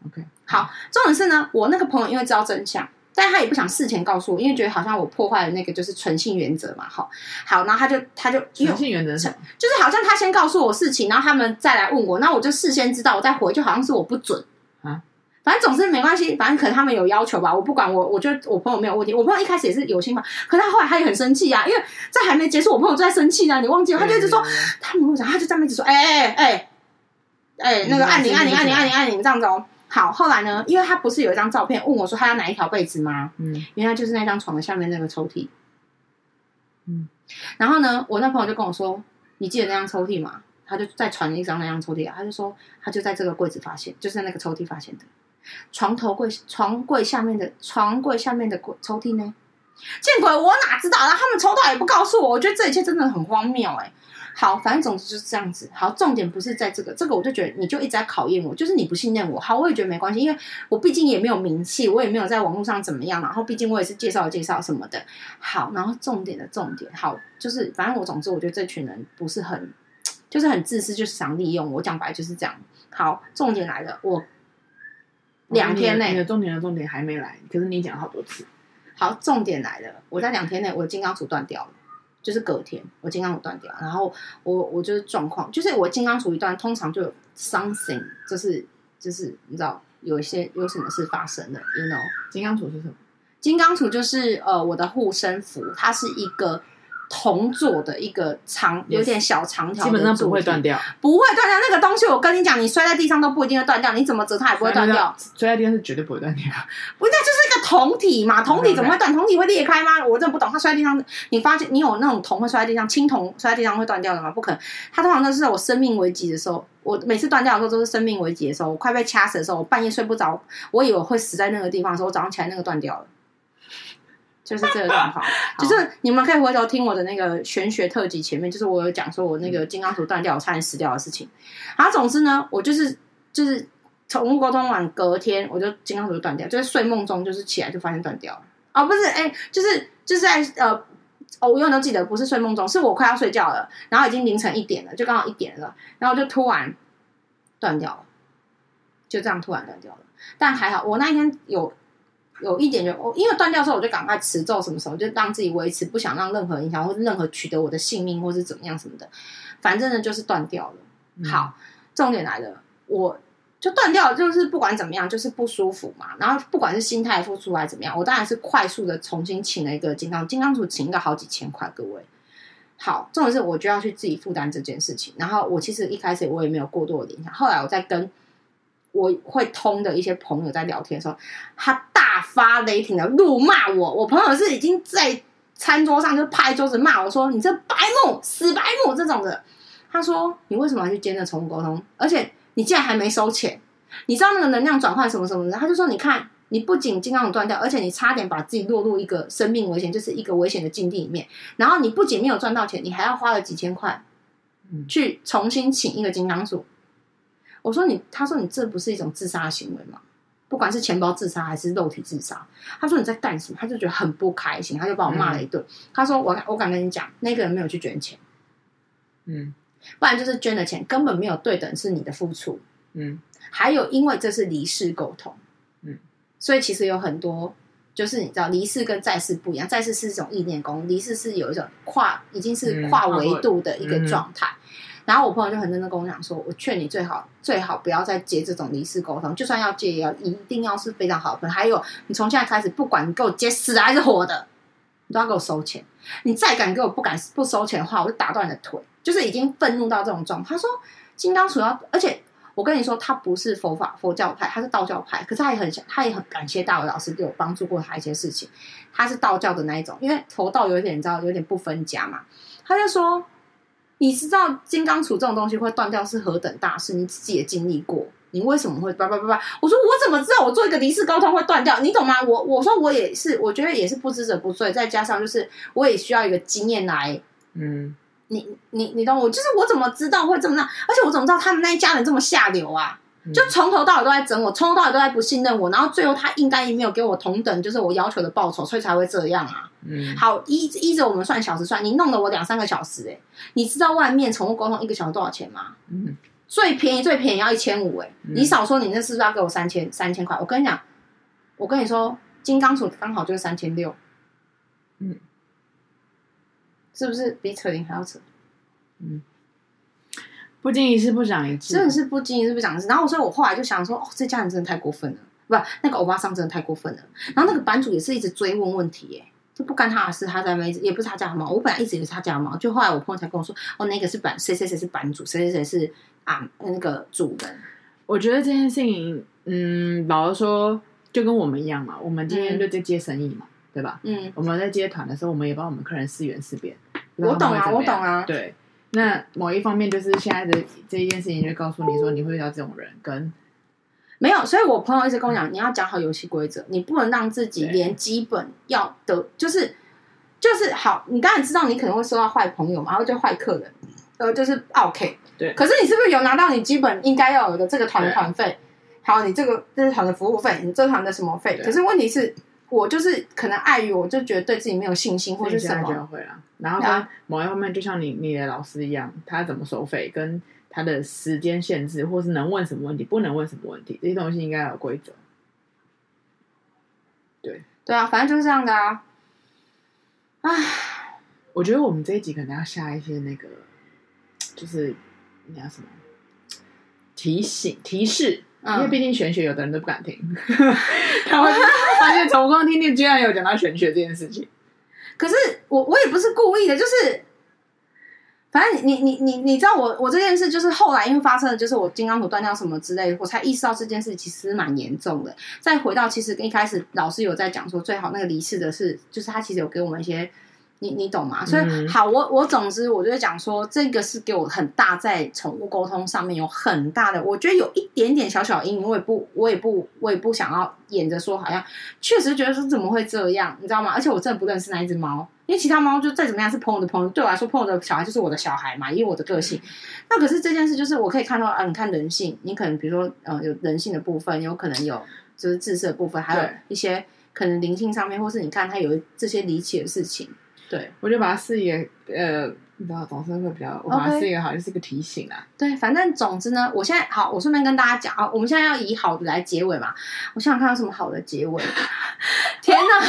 OK。好，重点是呢，我那个朋友因为知道真相，但他也不想事前告诉我，因为觉得好像我破坏了那个就是诚信原则嘛。好，好，然后他就他就诚信原则是？就是好像他先告诉我事情，然后他们再来问我，那我就事先知道，我再回，就好像是我不准啊。反正总之没关系，反正可能他们有要求吧，我不管，我我觉得我朋友没有问题。我朋友一开始也是有心嘛，可是他后来他也很生气啊，因为这还没结束，我朋友就在生气呢。你忘记了？他就一直说，他们跟我讲，他就这么一直说，哎哎哎哎，那个按铃按铃按铃按铃按铃这样子哦。好，后来呢？因为他不是有一张照片问我说他要哪一条被子吗？嗯，原来就是那张床的下面那个抽屉。嗯，然后呢，我那朋友就跟我说：“你记得那张抽屉吗？”他就再传一张那张抽屉啊，他就说他就在这个柜子发现，就是在那个抽屉发现的，床头柜床柜下面的床柜下面的柜抽屉呢？见鬼，我哪知道？然后他们抽到也不告诉我，我觉得这一切真的很荒谬哎、欸。好，反正总之就是这样子。好，重点不是在这个，这个我就觉得你就一直在考验我，就是你不信任我。好，我也觉得没关系，因为我毕竟也没有名气，我也没有在网络上怎么样。然后毕竟我也是介绍介绍什么的。好，然后重点的重点，好，就是反正我总之我觉得这群人不是很，就是很自私，就是想利用我。讲白就是这样。好，重点来了，我两天内，你的重点的重点还没来，可是你讲了好多次。好，重点来了，我在两天内我的金刚杵断掉了。就是隔天，我金刚杵断掉，然后我我就是状况，就是我金刚杵一断，通常就有 something，就是就是你知道有一些有什么事发生的，you know？金刚杵是什么？金刚杵就是呃我的护身符，它是一个铜做的一个长，有点小长条，基本上不会断掉，不会断掉。那个东西我跟你讲，你摔在地上都不一定会断掉，你怎么折它也不会断掉。摔在地上是绝对不会断掉，不，那就是一个铜体嘛，铜体怎么会断？铜体会裂开吗？我真的不懂。它摔在地上，你发现你有那种铜会摔在地上，青铜摔在地上会断掉的吗？不可能。它通常都是在我生命危急的时候，我每次断掉的时候都是生命危急的时候，我快被掐死的时候，我半夜睡不着，我以为我会死在那个地方的时候，我早上起来那个断掉了。就是这个状况，(laughs) 就是你们可以回头听我的那个玄学特辑前面，就是我有讲说我那个金刚杵断掉，我差点死掉的事情。然后总之呢，我就是就是宠物沟通完隔天，我就金刚杵就断掉，就是睡梦中就是起来就发现断掉了。哦，不是，哎、欸，就是就是在呃，哦，我永远都记得，不是睡梦中，是我快要睡觉了，然后已经凌晨一点了，就刚好一点了，然后就突然断掉了，就这样突然断掉了。但还好，我那一天有。有一点就我，因为断掉之后，我就赶快持咒，什么时候就让自己维持，不想让任何影响，或者任何取得我的性命，或是怎么样什么的。反正呢，就是断掉了。嗯、好，重点来了，我就断掉了，就是不管怎么样，就是不舒服嘛。然后不管是心态复出还是怎么样，我当然是快速的重新请了一个金刚金刚杵，请一个好几千块，各位。好，重点是我就要去自己负担这件事情。然后我其实一开始我也没有过多的联想，后来我在跟。我会通的一些朋友在聊天的时候，他大发雷霆的怒骂我。我朋友是已经在餐桌上就拍桌子骂我说：“你这白目，死白目！”这种的。他说：“你为什么要去接那宠物沟通？而且你竟然还没收钱？你知道那个能量转换什么什么的？”他就说：“你看，你不仅金刚杵断掉，而且你差点把自己落入一个生命危险，就是一个危险的境地里面。然后你不仅没有赚到钱，你还要花了几千块，去重新请一个金刚杵。”我说你，他说你这不是一种自杀行为吗？不管是钱包自杀还是肉体自杀，他说你在干什么？他就觉得很不开心，他就把我骂了一顿。嗯、他说我我敢跟你讲，那个人没有去捐钱，嗯，不然就是捐的钱根本没有对等是你的付出，嗯，还有因为这是离世沟通，嗯，所以其实有很多就是你知道离世跟在世不一样，在世是一种意念功，离世是有一种跨已经是跨维度的一个状态。嗯然后我朋友就很认真跟我讲说：“我劝你最好最好不要再接这种离世沟通，就算要接，也要一定要是非常好的朋友。还有，你从现在开始，不管你给我接死还是活的，你都要给我收钱。你再敢给我不敢不收钱的话，我就打断你的腿。就是已经愤怒到这种状况。他说金刚鼠要，而且我跟你说，他不是佛法佛教派，他是道教派。可是他也很想，他也很感谢大伟老师对我帮助过他一些事情。他是道教的那一种，因为佛道有点你知道有点不分家嘛。他就说。”你知道金刚杵这种东西会断掉是何等大事？你自己也经历过，你为什么会叭叭叭叭？我说我怎么知道我做一个离世沟通会断掉？你懂吗？我我说我也是，我觉得也是不知者不罪，再加上就是我也需要一个经验来，嗯，你你你懂我？就是我怎么知道会这么那？而且我怎么知道他们那一家人这么下流啊？就从头到尾都在整我，从头到尾都在不信任我，然后最后他应该也没有给我同等，就是我要求的报酬，所以才会这样啊。嗯，好，依依着我们算小时算，你弄了我两三个小时，欸，哎，你知道外面宠物沟通一个小时多少钱吗？嗯，最便宜最便宜要一千五，哎，你少说，你那是不是要给我三千三千块？我跟你讲，我跟你说，金刚鼠刚好就是三千六，嗯，是不是比扯铃还要扯？嗯。不经一事不长一智，真的是不经一事不长一智。然后，所以我后来就想说，哦，这家人真的太过分了，不，那个欧巴桑真的太过分了。然后那个版主也是一直追问问题，耶，就不干他的事，他在那，也不是他家的猫。我本来一直以为是他家的猫，就后来我朋友才跟我说，哦，那个是版，谁谁谁是版主，谁谁谁是啊那个主人。我觉得这件事情，嗯，老实说，就跟我们一样嘛，我们今天就在接生意嘛，嗯、对吧？嗯，我们在接团的时候，我们也帮我们客人试园试便。我懂啊，我懂啊，对。那某一方面就是现在的这一件事情，就告诉你说你会遇到这种人，跟没有。所以我朋友一直跟我讲，你要讲好游戏规则，你不能让自己连基本要的，就是就是好。你当然知道你可能会收到坏朋友嘛，然后就坏客人，呃，就是 OK。对。可是你是不是有拿到你基本应该要有的这个团团费？好，你这个这是团的服务费，你这团的什么费？可是问题是。我就是可能碍于，我就觉得对自己没有信心，或者是什么。会了，然后跟某一方面，就像你你的老师一样，他怎么收费，跟他的时间限制，或是能问什么问题，不能问什么问题，这些东西应该有规则。对对啊，反正就是这样的啊。唉，我觉得我们这一集可能要下一些那个，就是你要什么提醒提示。因为毕竟玄学，有的人都不敢听，(laughs) 他会发现从光听听居然有讲到玄学这件事情。可是我我也不是故意的，就是。反正你你你你知道我我这件事就是后来因为发生的，就是我金刚土断掉什么之类的，我才意识到这件事其实蛮严重的。再回到其实一开始老师有在讲说，最好那个离世的事，就是他其实有给我们一些。你你懂吗？所以好，我我总之我就讲说，这个是给我很大在宠物沟通上面有很大的，我觉得有一点点小小阴影，我也不我也不我也不想要演着说，好像确实觉得说怎么会这样，你知道吗？而且我真的不认识那一只猫，因为其他猫就再怎么样是朋友的朋友，对我来说朋友的小孩就是我的小孩嘛，因为我的个性。那可是这件事就是我可以看到啊，你看人性，你可能比如说呃有人性的部分，有可能有就是自私的部分，还有一些可能灵性上面，或是你看他有这些离奇的事情。对，我就把它视野呃，你知道，总是会比较，我把它视野好像是一个提醒啊。对，反正总之呢，我现在好，我顺便跟大家讲啊，我们现在要以好的来结尾嘛。我想想看有什么好的结尾。(laughs) 天哪，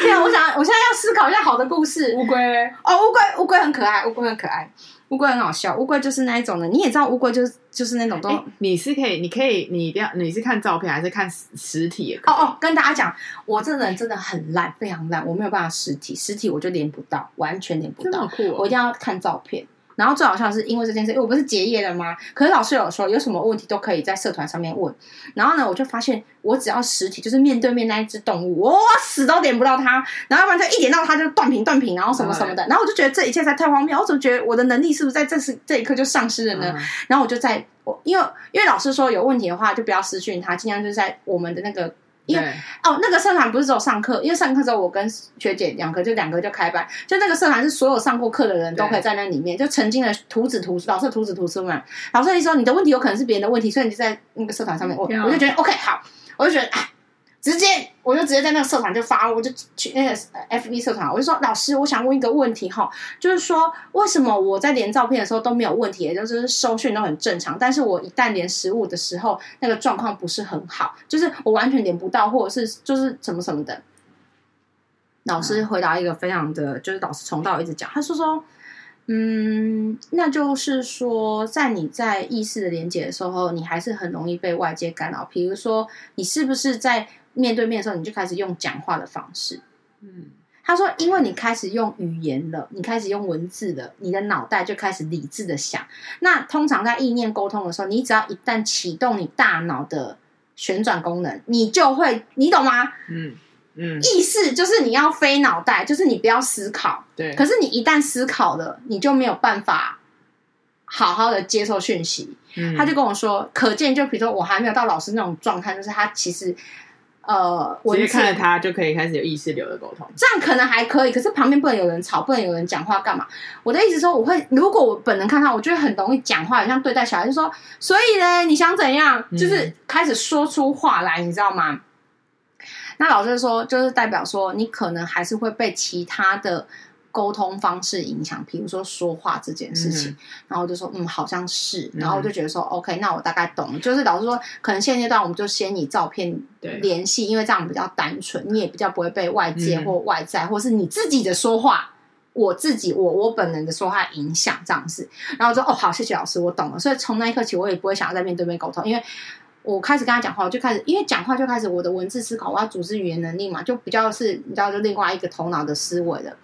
天啊！我想，我现在要思考一下好的故事。乌龟哦，乌龟，乌龟很可爱，乌龟很可爱。乌龟很好笑，乌龟就是那一种的，你也知道乌龟就是就是那种都、欸。你是可以，你可以，你一定要，你是看照片还是看实体？哦哦，跟大家讲，我这人真的很烂，非常烂，我没有办法实体，实体我就连不到，完全连不到，哦、我一定要看照片。然后最好笑的是，因为这件事，因为我不是结业了吗？可是老师有说，有什么问题都可以在社团上面问。然后呢，我就发现，我只要实体，就是面对面那一只动物，我死都点不到它。然后要不然就一点到它就断屏断屏，然后什么什么的。然后我就觉得这一切才太荒谬。我怎么觉得我的能力是不是在这时这一刻就丧失了呢？然后我就在我因为因为老师说有问题的话，就不要私讯他，尽量就是在我们的那个。因为哦，那个社团不是只有上课，因为上课之后我跟学姐两个就两个就开班，就那个社团是所有上过课的人都可以在那里面，就曾经的图纸图老师的图纸图书嘛。老师一说你的问题有可能是别人的问题，所以你就在那个社团上面，我我就觉得 OK 好，我就觉得哎。直接，我就直接在那个社团就发，我就去那个 FB 社团，我就说老师，我想问一个问题哈，就是说为什么我在连照片的时候都没有问题，也就是收讯都很正常，但是我一旦连食物的时候，那个状况不是很好，就是我完全连不到，或者是就是什么什么的。老师回答一个非常的，就是老师从到一直讲，他说说，嗯，那就是说，在你在意识的连接的时候，你还是很容易被外界干扰，比如说你是不是在面对面的时候，你就开始用讲话的方式。嗯，他说，因为你开始用语言了，你开始用文字了，你的脑袋就开始理智的想。那通常在意念沟通的时候，你只要一旦启动你大脑的旋转功能，你就会，你懂吗？嗯嗯，意识就是你要飞脑袋，就是你不要思考。对。可是你一旦思考了，你就没有办法好好的接受讯息。嗯，他就跟我说，可见就比如说我还没有到老师那种状态，就是他其实。呃，我直接看着他就可以开始有意识流的沟通，这样可能还可以。可是旁边不能有人吵，不能有人讲话，干嘛？我的意思说，我会如果我本能看他，我就会很容易讲话，像对待小孩，就说，所以呢，你想怎样？就是开始说出话来，嗯、你知道吗？那老师说，就是代表说，你可能还是会被其他的。沟通方式影响，比如说说话这件事情，嗯、然后就说嗯，好像是，然后我就觉得说、嗯、OK，那我大概懂了。就是老师说，可能现阶段我们就先以照片联系，因为这样比较单纯，你也比较不会被外界或外在，嗯、或是你自己的说话，我自己我我本人的说话影响这样子。然后我说哦，好，谢谢老师，我懂了。所以从那一刻起，我也不会想要在面对面沟通，因为我开始跟他讲话，我就开始因为讲话就开始我的文字思考，我要组织语言能力嘛，就比较是你知道，就另外一个头脑的思维的。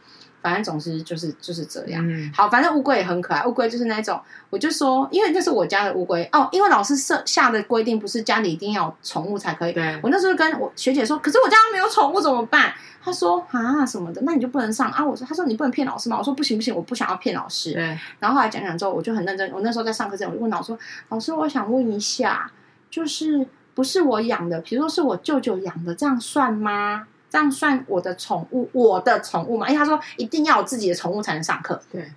反正总之就是就是这样。嗯、好，反正乌龟也很可爱。乌龟就是那种，我就说，因为那是我家的乌龟哦。因为老师设下的规定不是家里一定要有宠物才可以。对。我那时候跟我学姐说，可是我家没有宠物怎么办？她说啊什么的，那你就不能上啊。我说，她说你不能骗老师吗？我说不行不行，我不想要骗老师。对。然后后来讲讲之后，我就很认真。我那时候在上课之前，我就问老师说，老师，我想问一下，就是不是我养的，比如说是我舅舅养的，这样算吗？这样算我的宠物，我的宠物嘛？因为他说一定要有自己的宠物才能上课。对。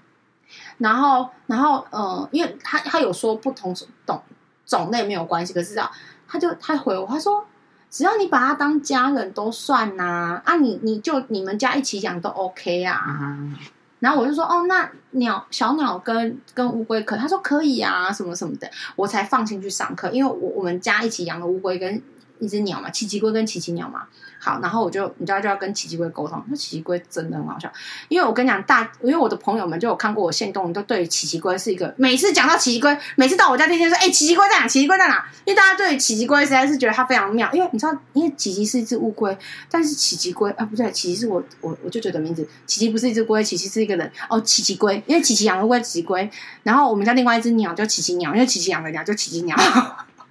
然后，然后，呃，因为他他有说不同种种类没有关系，可是啊，他就他回我，他说只要你把它当家人都算呐，啊，啊你你就你们家一起养都 OK 啊。嗯、然后我就说哦，那鸟小鸟跟跟乌龟可，他说可以啊，什么什么的，我才放心去上课，因为我我们家一起养的乌龟跟。一只鸟嘛，奇奇龟跟奇奇鸟嘛。好，然后我就你知道就要跟奇奇龟沟通，那奇奇龟真的很好笑，因为我跟你讲大，因为我的朋友们就有看过我限动，都对奇奇龟是一个每次讲到奇奇龟，每次到我家天天说，哎，奇奇龟在哪？奇奇龟在哪？因为大家对奇奇龟实在是觉得它非常妙，因为你知道，因为奇奇是一只乌龟，但是奇奇龟啊不对，奇奇是我我我就觉得名字，奇奇不是一只龟，奇奇是一个人哦，奇奇龟，因为奇奇养的乌龟奇奇龟，然后我们家另外一只鸟叫奇奇鸟，因为奇奇养的鸟叫奇奇鸟。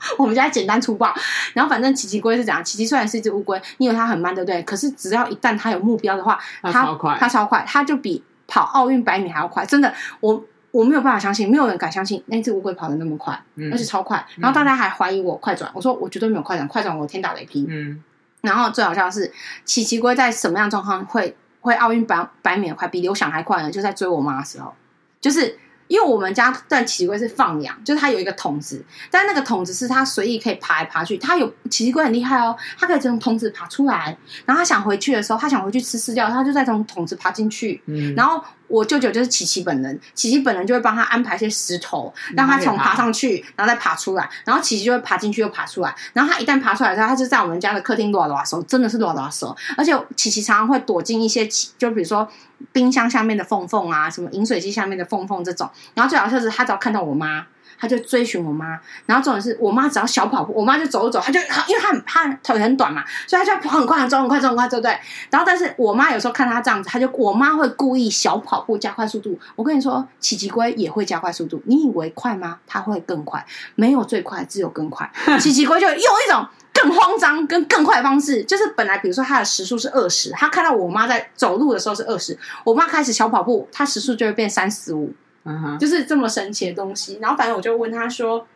(laughs) 我们家简单粗暴，然后反正奇奇龟是这样，奇奇虽然是一只乌龟，你以为它很慢，对不对？可是只要一旦它有目标的话，它超快，它超快，它就比跑奥运百米还要快。真的，我我没有办法相信，没有人敢相信那只乌龟跑得那么快，嗯、而且超快。然后大家还怀疑我快转，我说我绝对没有快转，快转我天打雷劈。嗯。然后最好笑的是，奇奇龟在什么样状况会会奥运百百米快，比刘翔还快呢？就在追我妈的时候，就是。因为我们家在奇奇龟是放养，就是它有一个桶子，但那个桶子是它随意可以爬来爬去。它有奇奇龟很厉害哦，它可以从桶子爬出来，然后它想回去的时候，它想回去吃饲料，它就再从桶子爬进去，嗯，然后。我舅舅就是琪琪本人，琪琪本人就会帮他安排一些石头，让他从爬上去，然后再爬出来，然后琪琪就会爬进去又爬出来，然后他一旦爬出来之后，他就在我们家的客厅乱乱手，真的是乱乱手，而且琪琪常常会躲进一些，就比如说冰箱下面的缝缝啊，什么饮水机下面的缝缝这种，然后最好笑是，他只要看到我妈。他就追寻我妈，然后重点是我妈只要小跑步，我妈就走走，他就因为他很他腿很短嘛，所以他就要跑很快，走很快，走很快，对不对？然后但是我妈有时候看他这样子，他就我妈会故意小跑步加快速度。我跟你说，奇奇龟也会加快速度，你以为快吗？它会更快，没有最快，只有更快。(laughs) 奇奇龟就用一种更慌张跟更快的方式，就是本来比如说它的时速是二十，他看到我妈在走路的时候是二十，我妈开始小跑步，它时速就会变三十五。哼，就是这么神奇的东西。然后反正我就问他说：“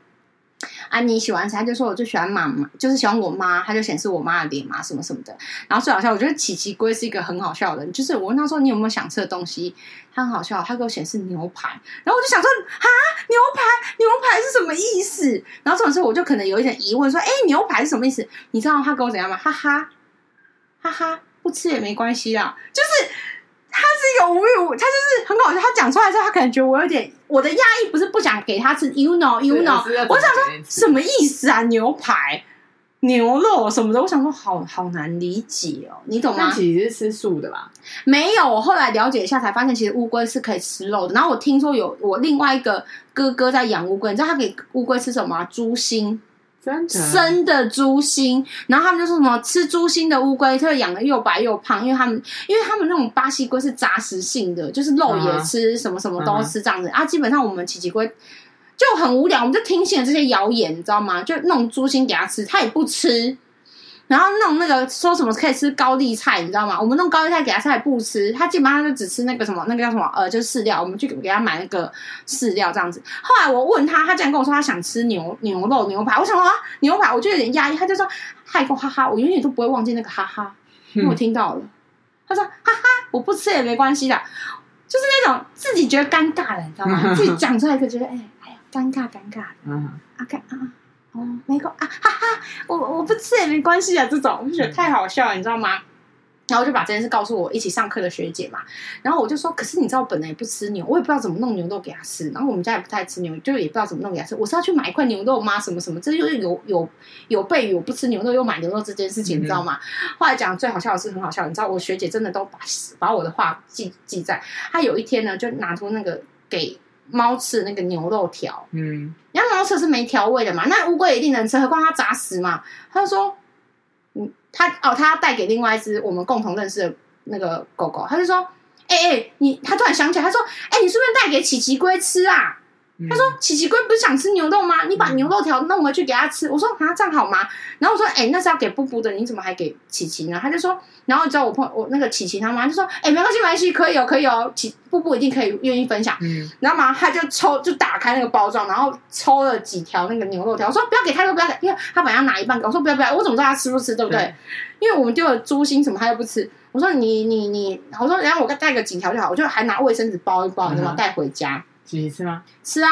啊，你喜欢谁？”他就说：“我就喜欢妈妈，就是喜欢我妈。”他就显示我妈的脸嘛，什么什么的。然后最好笑，我觉得奇奇龟是一个很好笑的人。就是我问他说：“你有没有想吃的东西？”他很好笑，他给我显示牛排。然后我就想说：“啊，牛排，牛排是什么意思？”然后这种时候我就可能有一点疑问，说：“哎，牛排是什么意思？”你知道他跟我怎样吗？哈哈，哈哈，不吃也没关系啦，就是。他是有无语，他就是很搞笑。他讲出来之后，他可能觉得我有点我的压抑，不是不想给他吃，you know，you know。我想说什么意思啊？牛排、牛肉什么的，我想说好好难理解哦，你懂吗？其实是吃素的吧？没有，我后来了解一下才发现，其实乌龟是可以吃肉的。然后我听说有我另外一个哥哥在养乌龟，你知道他给乌龟吃什么？猪心。生的猪心，然后他们就说什么吃猪心的乌龟，它会养的又白又胖，因为他们，因为他们那种巴西龟是杂食性的，就是肉也吃，什么什么都吃这样子啊。基本上我们奇奇龟就很无聊，我们就听信了这些谣言，你知道吗？就弄猪心给它吃，它也不吃。然后弄那个说什么可以吃高丽菜，你知道吗？我们弄高丽菜给他，他也不吃，他基本上就只吃那个什么，那个叫什么？呃，就是饲料。我们去给他买那个饲料这样子。后来我问他，他竟然跟我说他想吃牛牛肉牛排。我想说啊，牛排，我就有点压抑。他就说，他一个哈哈，我永远都不会忘记那个哈哈，因为我听到了。他说哈哈，我不吃也没关系的，就是那种自己觉得尴尬的，你知道吗？(laughs) 自己讲出来就觉得哎哎呀，尴尬尴尬的。嗯，啊。哦，没关啊，哈哈，我我不吃也没关系啊，这种我就觉得太好笑了，你知道吗？然后我就把这件事告诉我一起上课的学姐嘛，然后我就说，可是你知道我本来也不吃牛，我也不知道怎么弄牛肉给他吃，然后我们家也不太吃牛，就也不知道怎么弄给他吃。我是要去买一块牛肉吗？什么什么？这就是有有有悖于我不吃牛肉又买牛肉这件事情，你知道吗？后来讲最好笑的是很好笑，你知道我学姐真的都把把我的话记记在，她有一天呢就拿出那个给。猫吃那个牛肉条，嗯，然后猫吃是没调味的嘛，那乌龟一定能吃，何况它杂食嘛。他就说，嗯，他哦，他要带给另外一只我们共同认识的那个狗狗，他就说，哎、欸、哎、欸，你，他突然想起来，他说，哎、欸，你是不是带给奇奇龟吃啊？他说：“琪琪龟不是想吃牛肉吗？你把牛肉条弄回去给他吃。”我说：“啊，这样好吗？”然后我说：“哎、欸，那是要给布布的，你怎么还给琪琪呢？”他就说：“然后你知道我碰我那个琪琪他妈就说：‘哎、欸，没关系，没关系，可以哦，可以哦，琪布布一定可以愿意分享。’嗯，然后嘛，他就抽就打开那个包装，然后抽了几条那个牛肉条。我说：‘不要给太多，不要给，因为他本来要拿一半给我说：‘不要不要，我怎么知道他吃不吃？对不对？’因为我们丢了猪心什么，他又不吃。我说你：‘你你你，我说然后我再带个几条就好。’我就还拿卫生纸包一包，然后带回家。奇奇吃吗？吃啊。”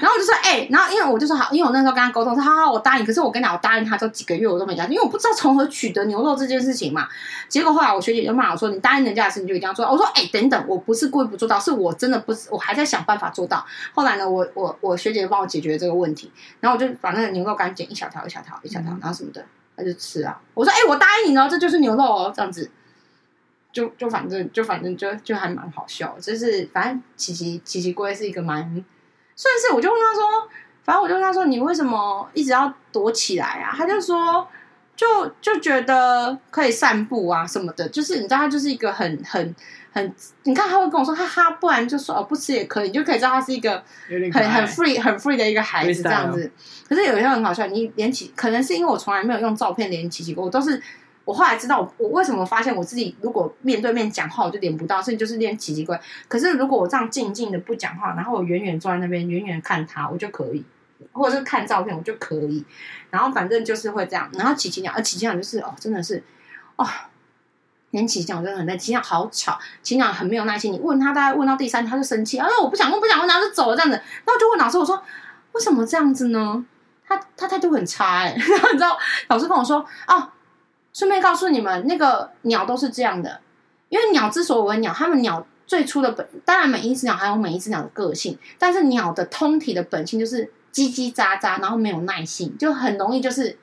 然后我就说，哎、欸，然后因为我就说好，因为我那时候跟他沟通说，好好，我答应。可是我跟你讲，我答应他，都几个月我都没答应，因为我不知道从何取得牛肉这件事情嘛。结果后来我学姐就骂我说，你答应人家的事，你就一定要做到。我说，哎、欸，等等，我不是故意不做到，是我真的不是，我还在想办法做到。后来呢，我我我学姐就帮我解决这个问题，然后我就把那个牛肉干剪一小条一小条一小条，然后什么的，他就吃啊。我说：“哎、欸，我答应你哦，这就是牛肉哦，这样子。就”就就反正就反正就就还蛮好笑，就是反正奇奇奇奇龟是一个蛮算是，我就问他说，反正我就问他说，你为什么一直要躲起来啊？他就说，就就觉得可以散步啊什么的，就是你知道，他就是一个很很。很，你看他会跟我说，哈哈，不然就说哦，不吃也可以，你就可以知道他是一个很很 free 很 free 的一个孩子这样子。可是有一些很好笑，你连起可能是因为我从来没有用照片连奇奇过，我都是我后来知道我，我为什么发现我自己如果面对面讲话我就连不到，所以就是连奇奇怪。可是如果我这样静静的不讲话，然后我远远坐在那边远远看他，我就可以，或者是看照片我就可以。然后反正就是会这样。然后奇奇讲，而奇奇讲就是哦，真的是哦。连奇奇讲真的很累，奇讲好吵，奇讲很没有耐心。你问他，大概问到第三他就生气，啊我不想问，不想问，然后就走了这样子。然后就问老师，我说为什么这样子呢？他他态度很差哎、欸。(laughs) 然后你知道老师跟我说哦，顺便告诉你们，那个鸟都是这样的，因为鸟之所以为鸟，它们鸟最初的本，当然每一只鸟还有每一只鸟的个性，但是鸟的通体的本性就是叽叽喳喳，然后没有耐性，就很容易就是。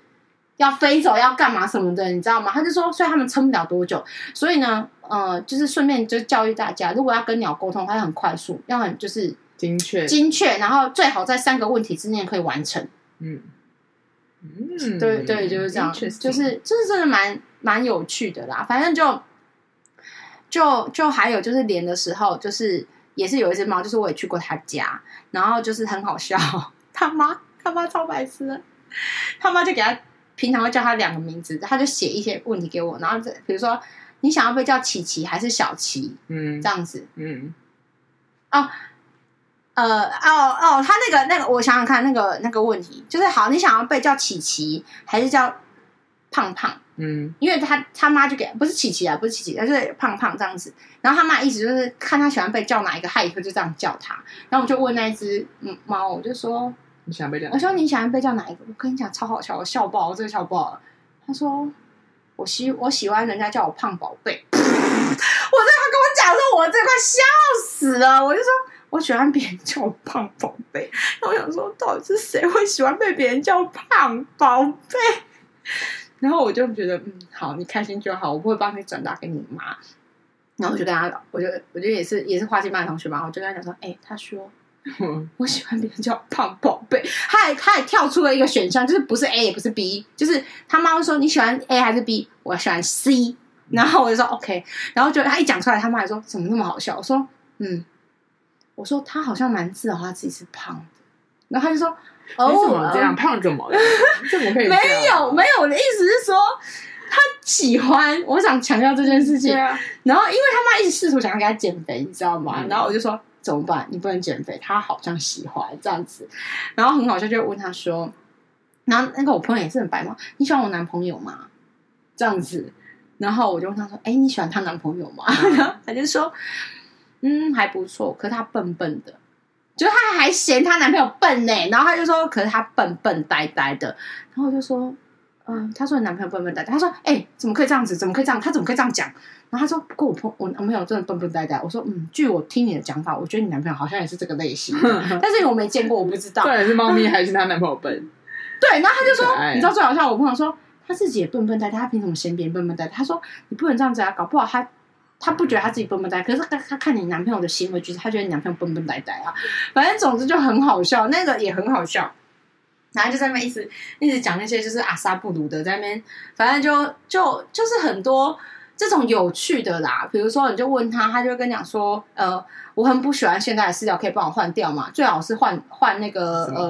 要飞走要干嘛什么的，你知道吗？他就说，所以他们撑不了多久。所以呢，呃，就是顺便就教育大家，如果要跟鸟沟通，它要很快速，要很就是精确，精确，然后最好在三个问题之内可以完成。嗯嗯，对对，就是这样，就是就是真的蛮蛮有趣的啦。反正就就就还有就是连的时候，就是也是有一只猫，就是我也去过他家，然后就是很好笑，他妈他妈超白痴，他妈就给他。平常会叫他两个名字，他就写一些问题给我，然后这比如说你想要被叫琪琪还是小琪，嗯，这样子，嗯，哦，呃，哦哦，他那个那个，我想想看，那个那个问题就是好，你想要被叫琪琪还是叫胖胖？嗯，因为他他妈就给不是琪琪啊，不是琪琪，而是胖胖这样子。然后他妈意思就是看他喜欢被叫哪一个，他以后就这样叫他。然后我就问那一只猫，我就说。你喜欢被叫？我说你喜欢被叫哪一个？我跟你讲超好笑，我笑爆，我真的笑爆了。他说我喜我喜欢人家叫我胖宝贝。(laughs) 我这他跟我讲说，我这快笑死了。我就说我喜欢别人叫我胖宝贝。然后我想说，到底是谁会喜欢被别人叫胖宝贝？然后我就觉得嗯，好，你开心就好，我不会帮你转达给你妈。然后我就跟他，我就我觉得也是也是花季班的同学嘛，我就跟他讲说，哎、欸，他说。(laughs) 我喜欢别人叫胖宝贝，他还他还跳出了一个选项，就是不是 A 也不是 B，就是他妈妈说你喜欢 A 还是 B？我喜欢 C，然后我就说 OK，然后就他一讲出来，他妈还说怎么那么好笑？我说嗯，我说他好像蛮自豪他自己是胖的，然后他就说哦，怎么这样胖怎么了？(laughs) 怎么可以？没有没有，我的意思是说他喜欢，我想强调这件事情。啊、然后因为他妈一直试图想要给他减肥，你知道吗？嗯、然后我就说。怎么办？你不能减肥，他好像喜欢这样子，然后很好笑，就问他说，然后那个我朋友也是很白吗？你喜欢我男朋友吗？这样子，然后我就问他说，哎，你喜欢他男朋友吗？(laughs) 然后他就说，嗯，还不错，可是他笨笨的，就他还嫌他男朋友笨呢，然后他就说，可是他笨笨呆呆的，然后我就说。嗯，他说你男朋友笨笨呆呆。他说，哎、欸，怎么可以这样子？怎么可以这样？他怎么可以这样讲？然后他说，不过我朋我男朋友真的笨笨呆呆。我说，嗯，据我听你的讲法，我觉得你男朋友好像也是这个类型，但是我没见过，我不知道。到底，是猫咪还是他男朋友笨？(laughs) 对，然后他就说，你知道最好笑，我朋友说他自己也笨笨呆呆，他凭什么嫌别人笨笨呆呆？他说你不能这样子啊，搞不好他他不觉得他自己笨笨呆，可是他他看你男朋友的行为举止，他觉得你男朋友笨笨呆呆啊。反正总之就很好笑，那个也很好笑。然后就在那边一直一直讲那些就是阿萨布鲁的，在那边，反正就就就是很多这种有趣的啦。比如说，你就问他，他就会跟你讲说，呃，我很不喜欢现在的饲料，可以帮我换掉嘛？最好是换换那个呃，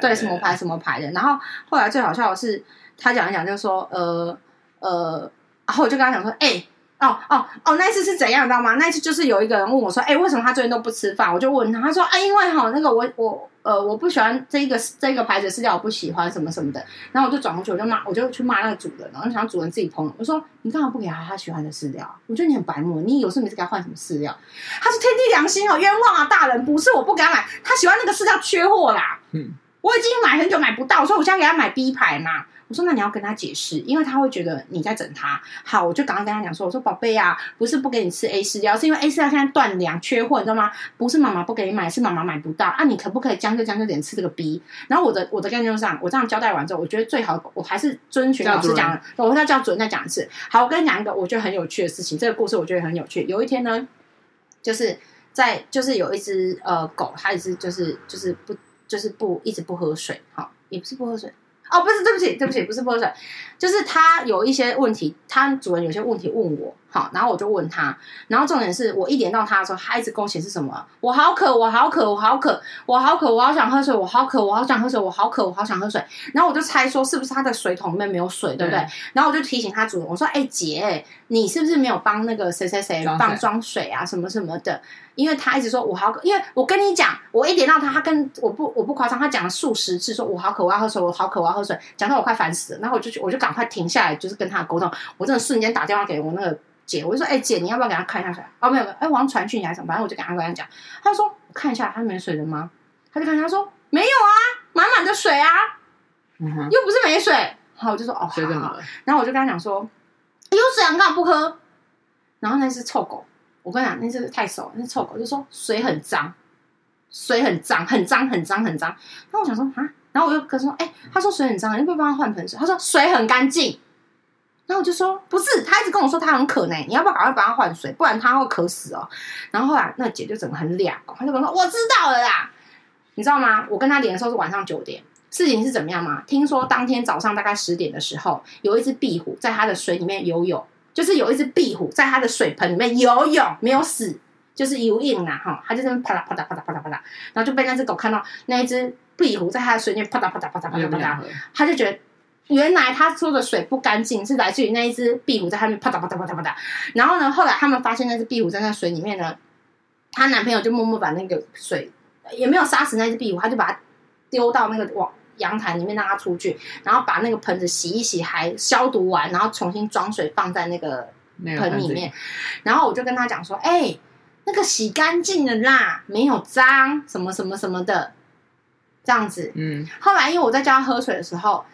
对，什么牌什么牌的。然后后来最好笑的是，他讲一讲，就说，呃呃，然后我就跟他讲说，哎、欸。哦哦哦，那一次是怎样，你知道吗？那一次就是有一个人问我说：“哎、欸，为什么他最近都不吃饭？”我就问他，他说：“哎、欸，因为哈，那个我我呃，我不喜欢这一个这个牌子饲料，我不喜欢什么什么的。”然后我就转过去，我就骂，我就去骂那个主人，然后想主人自己烹。我说：“你干嘛不给他他喜欢的饲料？我觉得你很白目，你有事没事给他换什么饲料？”他说：“天地良心哦，冤枉啊，大人，不是我不给他买，他喜欢那个饲料缺货啦。嗯，我已经买很久买不到，所以我现在给他买 B 牌嘛。我说那你要跟他解释，因为他会觉得你在整他。好，我就赶快跟他讲说，我说宝贝啊，不是不给你吃 A 饲料，是因为 A 饲料现在断粮缺货，你知道吗？不是妈妈不给你买，是妈妈买不到啊。你可不可以将就将就点吃这个 B？然后我的我的概念上，我这样交代完之后，我觉得最好我还是遵循老师讲的，我再叫主任再讲一次。好，我跟你讲一个我觉得很有趣的事情，这个故事我觉得很有趣。有一天呢，就是在就是有一只呃狗，它一直就是就是不就是不一直不喝水，好，也不是不喝水。哦，不是，对不起，对不起，不是泼水，就是他有一些问题，他主人有些问题问我，好，然后我就问他，然后重点是我一点到他的时候，他一直跟我显示什么？我好渴，我好渴，我好渴，我好渴，我好想喝水，我好渴，我好想喝水，我好渴，我好想喝水。然后我就猜说是不是他的水桶里面没有水，对不对？对，然后我就提醒他主人，我说：“哎，姐，你是不是没有帮那个谁谁谁放装水啊，什么什么的？”因为他一直说我好渴，因为我跟你讲，我一点到他，他跟我不我不夸张，他讲了数十次，说我好渴，我要喝水，我好渴，我要喝水，讲到我快烦死了。然后我就我就赶快停下来，就是跟他沟通。我真的瞬间打电话给我那个姐，我就说：“哎，姐，你要不要给他看一下水？”哦，没有哎，我要传讯你还是什么？反正我就跟他跟他讲。他就说：“我看一下，他没水了吗？”他就看他说：“没有啊，满满的水啊，嗯，又不是没水。”好，我就说：“哦，好。”然后我就跟他讲说：“有水啊，你干嘛不喝？”然后那是臭狗。我跟你讲，那是太熟了，那臭狗就说水很脏，水很脏，很脏，很脏，很脏。那我想说啊，然后我又跟他说，哎、欸，他说水很脏，你要不要帮他换盆水？他说水很干净。然后我就说不是，他一直跟我说他很渴呢，你要不要赶快帮他换水，不然他会渴死哦。然后后来那姐就整个很俩，他就跟我说我知道了啦，你知道吗？我跟他连的时候是晚上九点，事情是怎么样吗？听说当天早上大概十点的时候，有一只壁虎在他的水里面游泳。就是有一只壁虎在他的水盆里面游泳，没有死，就是游泳啦哈，他就在那啪嗒啪嗒啪嗒啪嗒啪嗒，然后就被那只狗看到那一只壁虎在他的水里面啪嗒啪嗒啪嗒啪嗒啪嗒，他就觉得原来他说的水不干净是来自于那一只壁虎在它里面啪嗒啪嗒啪嗒啪嗒，然后呢，后来他们发现那只壁虎在那水里面呢，她男朋友就默默把那个水也没有杀死那只壁虎，他就把它丢到那个网。阳台里面让它出去，然后把那个盆子洗一洗，还消毒完，然后重新装水放在那个盆里面。然后我就跟他讲说：“哎、欸，那个洗干净了啦，没有脏，什么什么什么的，这样子。”嗯。后来因为我在教他喝水的时候，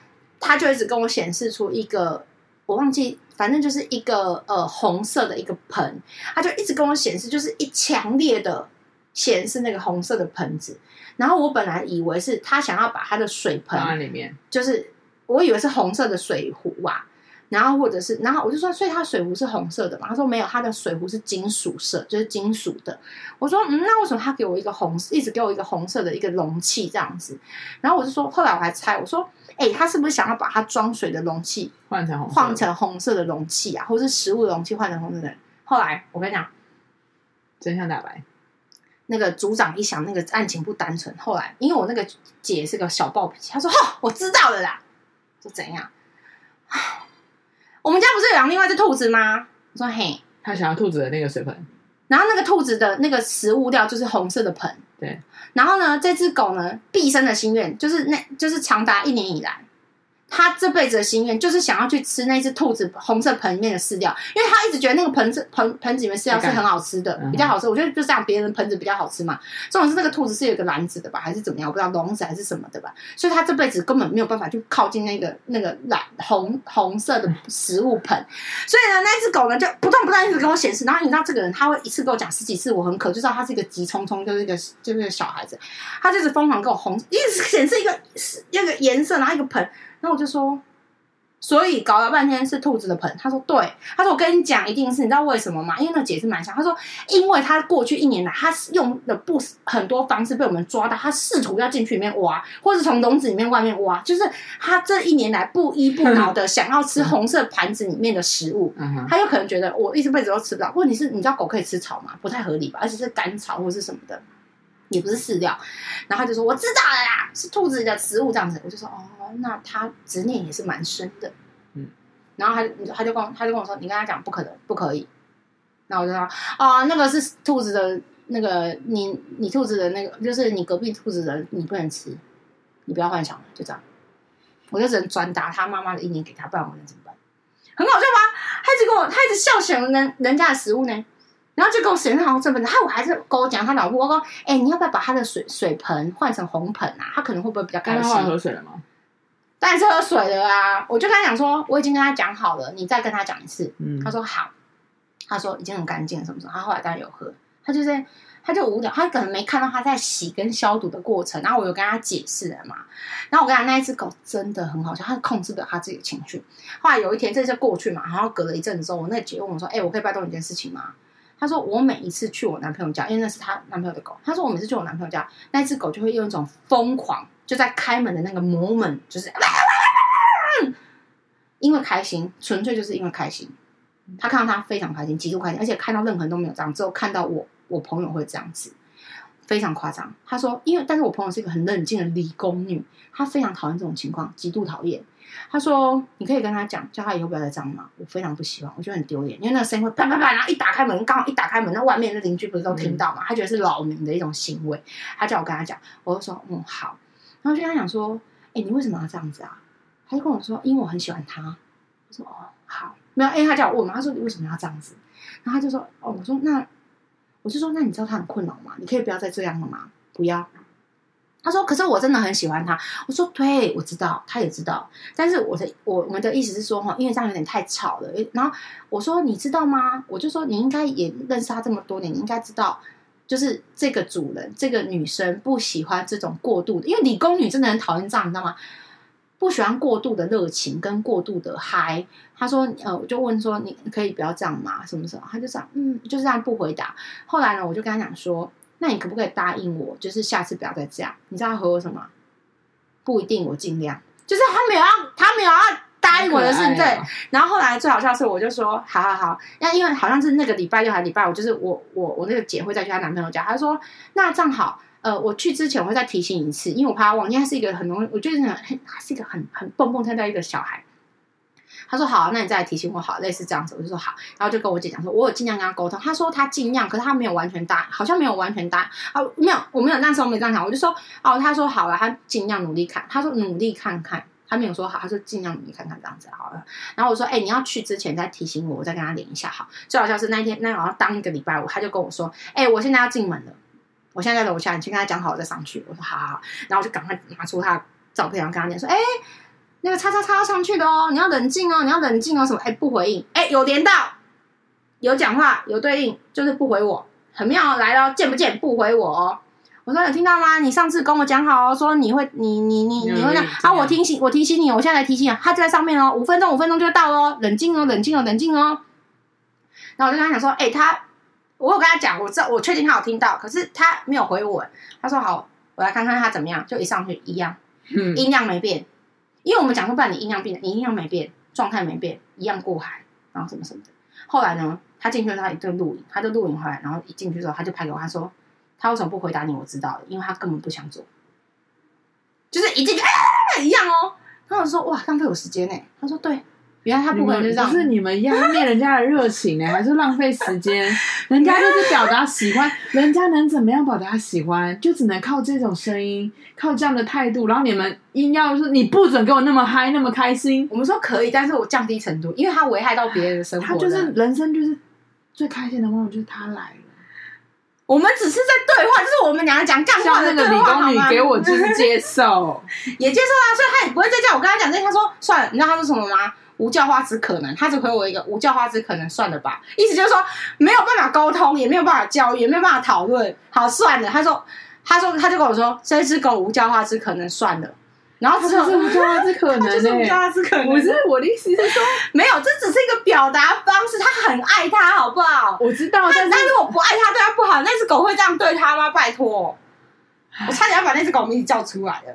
他就一直跟我显示出一个我忘记，反正就是一个呃红色的一个盆，他就一直跟我显示，就是一强烈的显示那个红色的盆子。然后我本来以为是他想要把他的水盆里面，就是我以为是红色的水壶啊，然后或者是，然后我就说，所以他水壶是红色的嘛？他说没有，他的水壶是金属色，就是金属的。我说嗯，那为什么他给我一个红，一直给我一个红色的一个容器这样子？然后我就说，后来我还猜，我说，哎，他是不是想要把它装水的容器换成红换成红色的容器啊，或是食物容器换成红色的？后来我跟你讲，真相大白。那个组长一想，那个案情不单纯。后来，因为我那个姐是个小暴脾气，她说：“哈，我知道了啦。”就怎样？(sighs) 我们家不是有养另外一只兔子吗？我说：“嘿。”他想要兔子的那个水盆，然后那个兔子的那个食物料就是红色的盆。对。然后呢，这只狗呢，毕生的心愿就是那，就是长达一年以来。他这辈子的心愿就是想要去吃那只兔子红色盆里面的饲料，因为他一直觉得那个盆子盆盆子里面饲料是很好吃的，比较好吃。我觉得就这样，别人盆子比较好吃嘛。重点是那个兔子是有个篮子的吧，还是怎么样？我不知道笼子还是什么的吧。所以他这辈子根本没有办法去靠近那个那个蓝红红色的食物盆。所以呢，那只狗呢就不断不断一直跟我显示。然后你知道这个人他会一次跟我讲十几次，我很渴，就知道他是一个急匆匆，就是一个就是一个小孩子，他就是疯狂跟我红一直显示一个一个颜色，然后一个盆。然后我就说，所以搞了半天是兔子的盆。他说对，他说我跟你讲，一定是你知道为什么吗？因为那姐是蛮像。他说，因为他过去一年来，他用的不很多方式被我们抓到，他试图要进去里面挖，或是从笼子里面外面挖，就是他这一年来不依不挠的 (laughs) 想要吃红色盘子里面的食物。他有可能觉得我一辈子都吃不到。问题是，你知道狗可以吃草吗？不太合理吧？而且是干草或是什么的。也不是饲料，然后他就说我知道了啦，是兔子的食物这样子。我就说哦，那他执念也是蛮深的，嗯。然后他就他就跟我他就跟我说，你跟他讲不可能，不可以。那我就说啊，那个是兔子的那个，你你兔子的那个，就是你隔壁兔子的，你不能吃，你不要幻想了，就这样。我就只能转达他妈妈的意念给他，不然我能怎么办？很好笑吧？他一直跟我，他一直笑想人人家的食物呢。然后就跟我显示好像这份，他我还是跟我讲他老婆，我说，哎、欸，你要不要把他的水水盆换成红盆啊？他可能会不会比较开心？他喝水了吗？当然是喝水的啊！我就跟他讲说，我已经跟他讲好了，你再跟他讲一次。嗯，他说好，他说已经很干净，什么什么。他后来当然有喝，他就在，他就无聊，他可能没看到他在洗跟消毒的过程。然后我有跟他解释了嘛。然后我跟他那一只狗真的很好笑，他控制不了他自己的情绪。后来有一天，这就过去嘛，然后隔了一阵子之后，我那姐问我说：“哎、欸，我可以拜托你一件事情吗？”他说：“我每一次去我男朋友家，因为那是他男朋友的狗。他说我每次去我男朋友家，那只狗就会用一种疯狂。”就在开门的那个 moment，就是，因为开心，纯粹就是因为开心。他看到他非常开心，极度开心，而且看到任何人都没有这样，只有看到我，我朋友会这样子，非常夸张。他说，因为但是我朋友是一个很冷静的理工女，她非常讨厌这种情况，极度讨厌。他说，你可以跟他讲，叫他以后不要再这样嘛。我非常不喜欢，我觉得很丢脸，因为那个声音会啪啪啪，然后一打开门，刚好一打开门，那外面的邻居不是都听到嘛？他觉得是扰民的一种行为，他叫我跟他讲，我就说，嗯，好。然后就跟他讲说：“哎，你为什么要这样子啊？”他就跟我说：“因为我很喜欢他。”我说：“哦，好，没有。”哎，他叫我问嘛，他说：“你为什么要这样子？”然后他就说：“哦，我说那，我就说那你知道他很困扰吗？你可以不要再这样了吗？不要。”他说：“可是我真的很喜欢他。”我说：“对，我知道，他也知道。但是我的我我们的意思是说哈，因为这样有点太吵了。然后我说：你知道吗？我就说你应该也认识他这么多年，你应该知道。”就是这个主人，这个女生不喜欢这种过度的，因为理工女真的很讨厌这样，你知道吗？不喜欢过度的热情跟过度的嗨。她说：“呃，我就问说，你可以不要这样吗？什么什么？”她就这样，嗯，就是这样不回答。后来呢，我就跟她讲说：“那你可不可以答应我，就是下次不要再这样？你知道她回我什么？不一定，我尽量。就是她没有要，她没有要。”答应我的是对，然后后来最好笑的是，我就说好好好，那因为好像是那个礼拜六还是礼拜五，就是我我我那个姐会再去她男朋友家，她说那正好，呃，我去之前我会再提醒一次，因为我怕她忘记，她是一个很容易，我觉得很，她是一个很很蹦蹦跳跳一个小孩。她说好，那你再来提醒我好，类似这样子，我就说好，然后就跟我姐讲说，我有尽量跟她沟通，她说她尽量，可是她没有完全答，好像没有完全答啊，没有，我没有那时候没这样讲，我就说哦，她说好了，她尽量努力看，她说努力看看。他没有说好，他说尽量你看看这样子好了。然后我说，哎、你要去之前再提醒我，我再跟他连一下好。最好像是那一天，那好像当一个礼拜五，他就跟我说，哎、我现在要进门了，我现在在楼下，你先跟他讲好，我再上去。我说好好好，然后我就赶快拿出他的照片，然后跟他讲说，哎、那个叉叉叉上去的哦，你要冷静哦，你要冷静哦，什么？哎、不回应，哎、有连到，有讲话，有对应，就是不回我，很妙，来了，见不见？不回我哦。我说有听到吗？你上次跟我讲好说你会，你你你你会这样啊？我提醒我提醒你，我现在来提醒你，他就在上面哦，五分钟五分钟就到哦，冷静哦，冷静哦，冷静哦。然后我就跟他讲说，哎、欸，他我有跟他讲，我知道我确定他有听到，可是他没有回我。他说好，我来看看他怎么样。就一上去一样，嗯，音量没变，因为我们讲说不然你音量变，你音量没变，状态没变，一样过海，然后什么什么的。后来呢，他进去他一顿录影，他就录影回来，然后一进去之后他就拍给我，他说。他为什么不回答你？我知道了，因为他根本不想做，就是一进去、啊、一样哦。然后我说哇，浪费我时间呢。他说对，原来他不会就这样。是你们压灭人家的热情呢，(laughs) 还是浪费时间？人家就是表达喜欢，人家能怎么样表达喜欢？就只能靠这种声音，靠这样的态度。然后你们硬要说你不准给我那么嗨，那么开心。我们说可以，但是我降低程度，因为他危害到别人的生活。他就是人生，就是最开心的 moment，就是他来了。我们只是在对话，就是我们两个讲干话的对话，理工女给我就是接受，(laughs) 也接受啊，所以他也不会再叫我跟他讲这些。他说算了，你知道他说什么吗？无教化之可能，他只回我一个无教化之可能，算了吧。意思就是说没有办法沟通，也没有办法教育，也没有办法讨论。好，算了。他说，他说，他就跟我说，这只狗无教化之可能，算了。然后他说：“无教化之 (laughs) 可能，就是无教化之可能。”不是我的意思是说，(laughs) 没有，这只是一个表达方式。他很爱他，好不好？我知道，但是如果不爱他，对他不好，那只狗会这样对他吗？拜托，我差点要把那只狗名字叫出来了。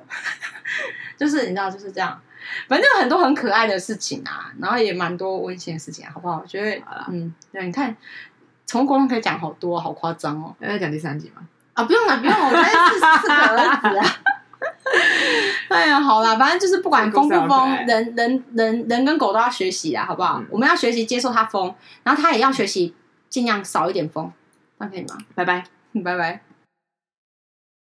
(laughs) 就是你知道，就是这样。反正有很多很可爱的事情啊，然后也蛮多温馨的事情，啊好不好？我觉得，嗯，对，你看，宠物沟通可以讲好多，好夸张哦。要讲第三集吗？啊，不用了，不用了，我们四四个儿子啊。(laughs) 哎呀，好啦，反正就是不管疯不疯，人人人人跟狗都要学习啊，好不好？嗯、我们要学习接受它疯，然后它也要学习尽量少一点疯，那可以吗？拜拜，(laughs) 拜拜。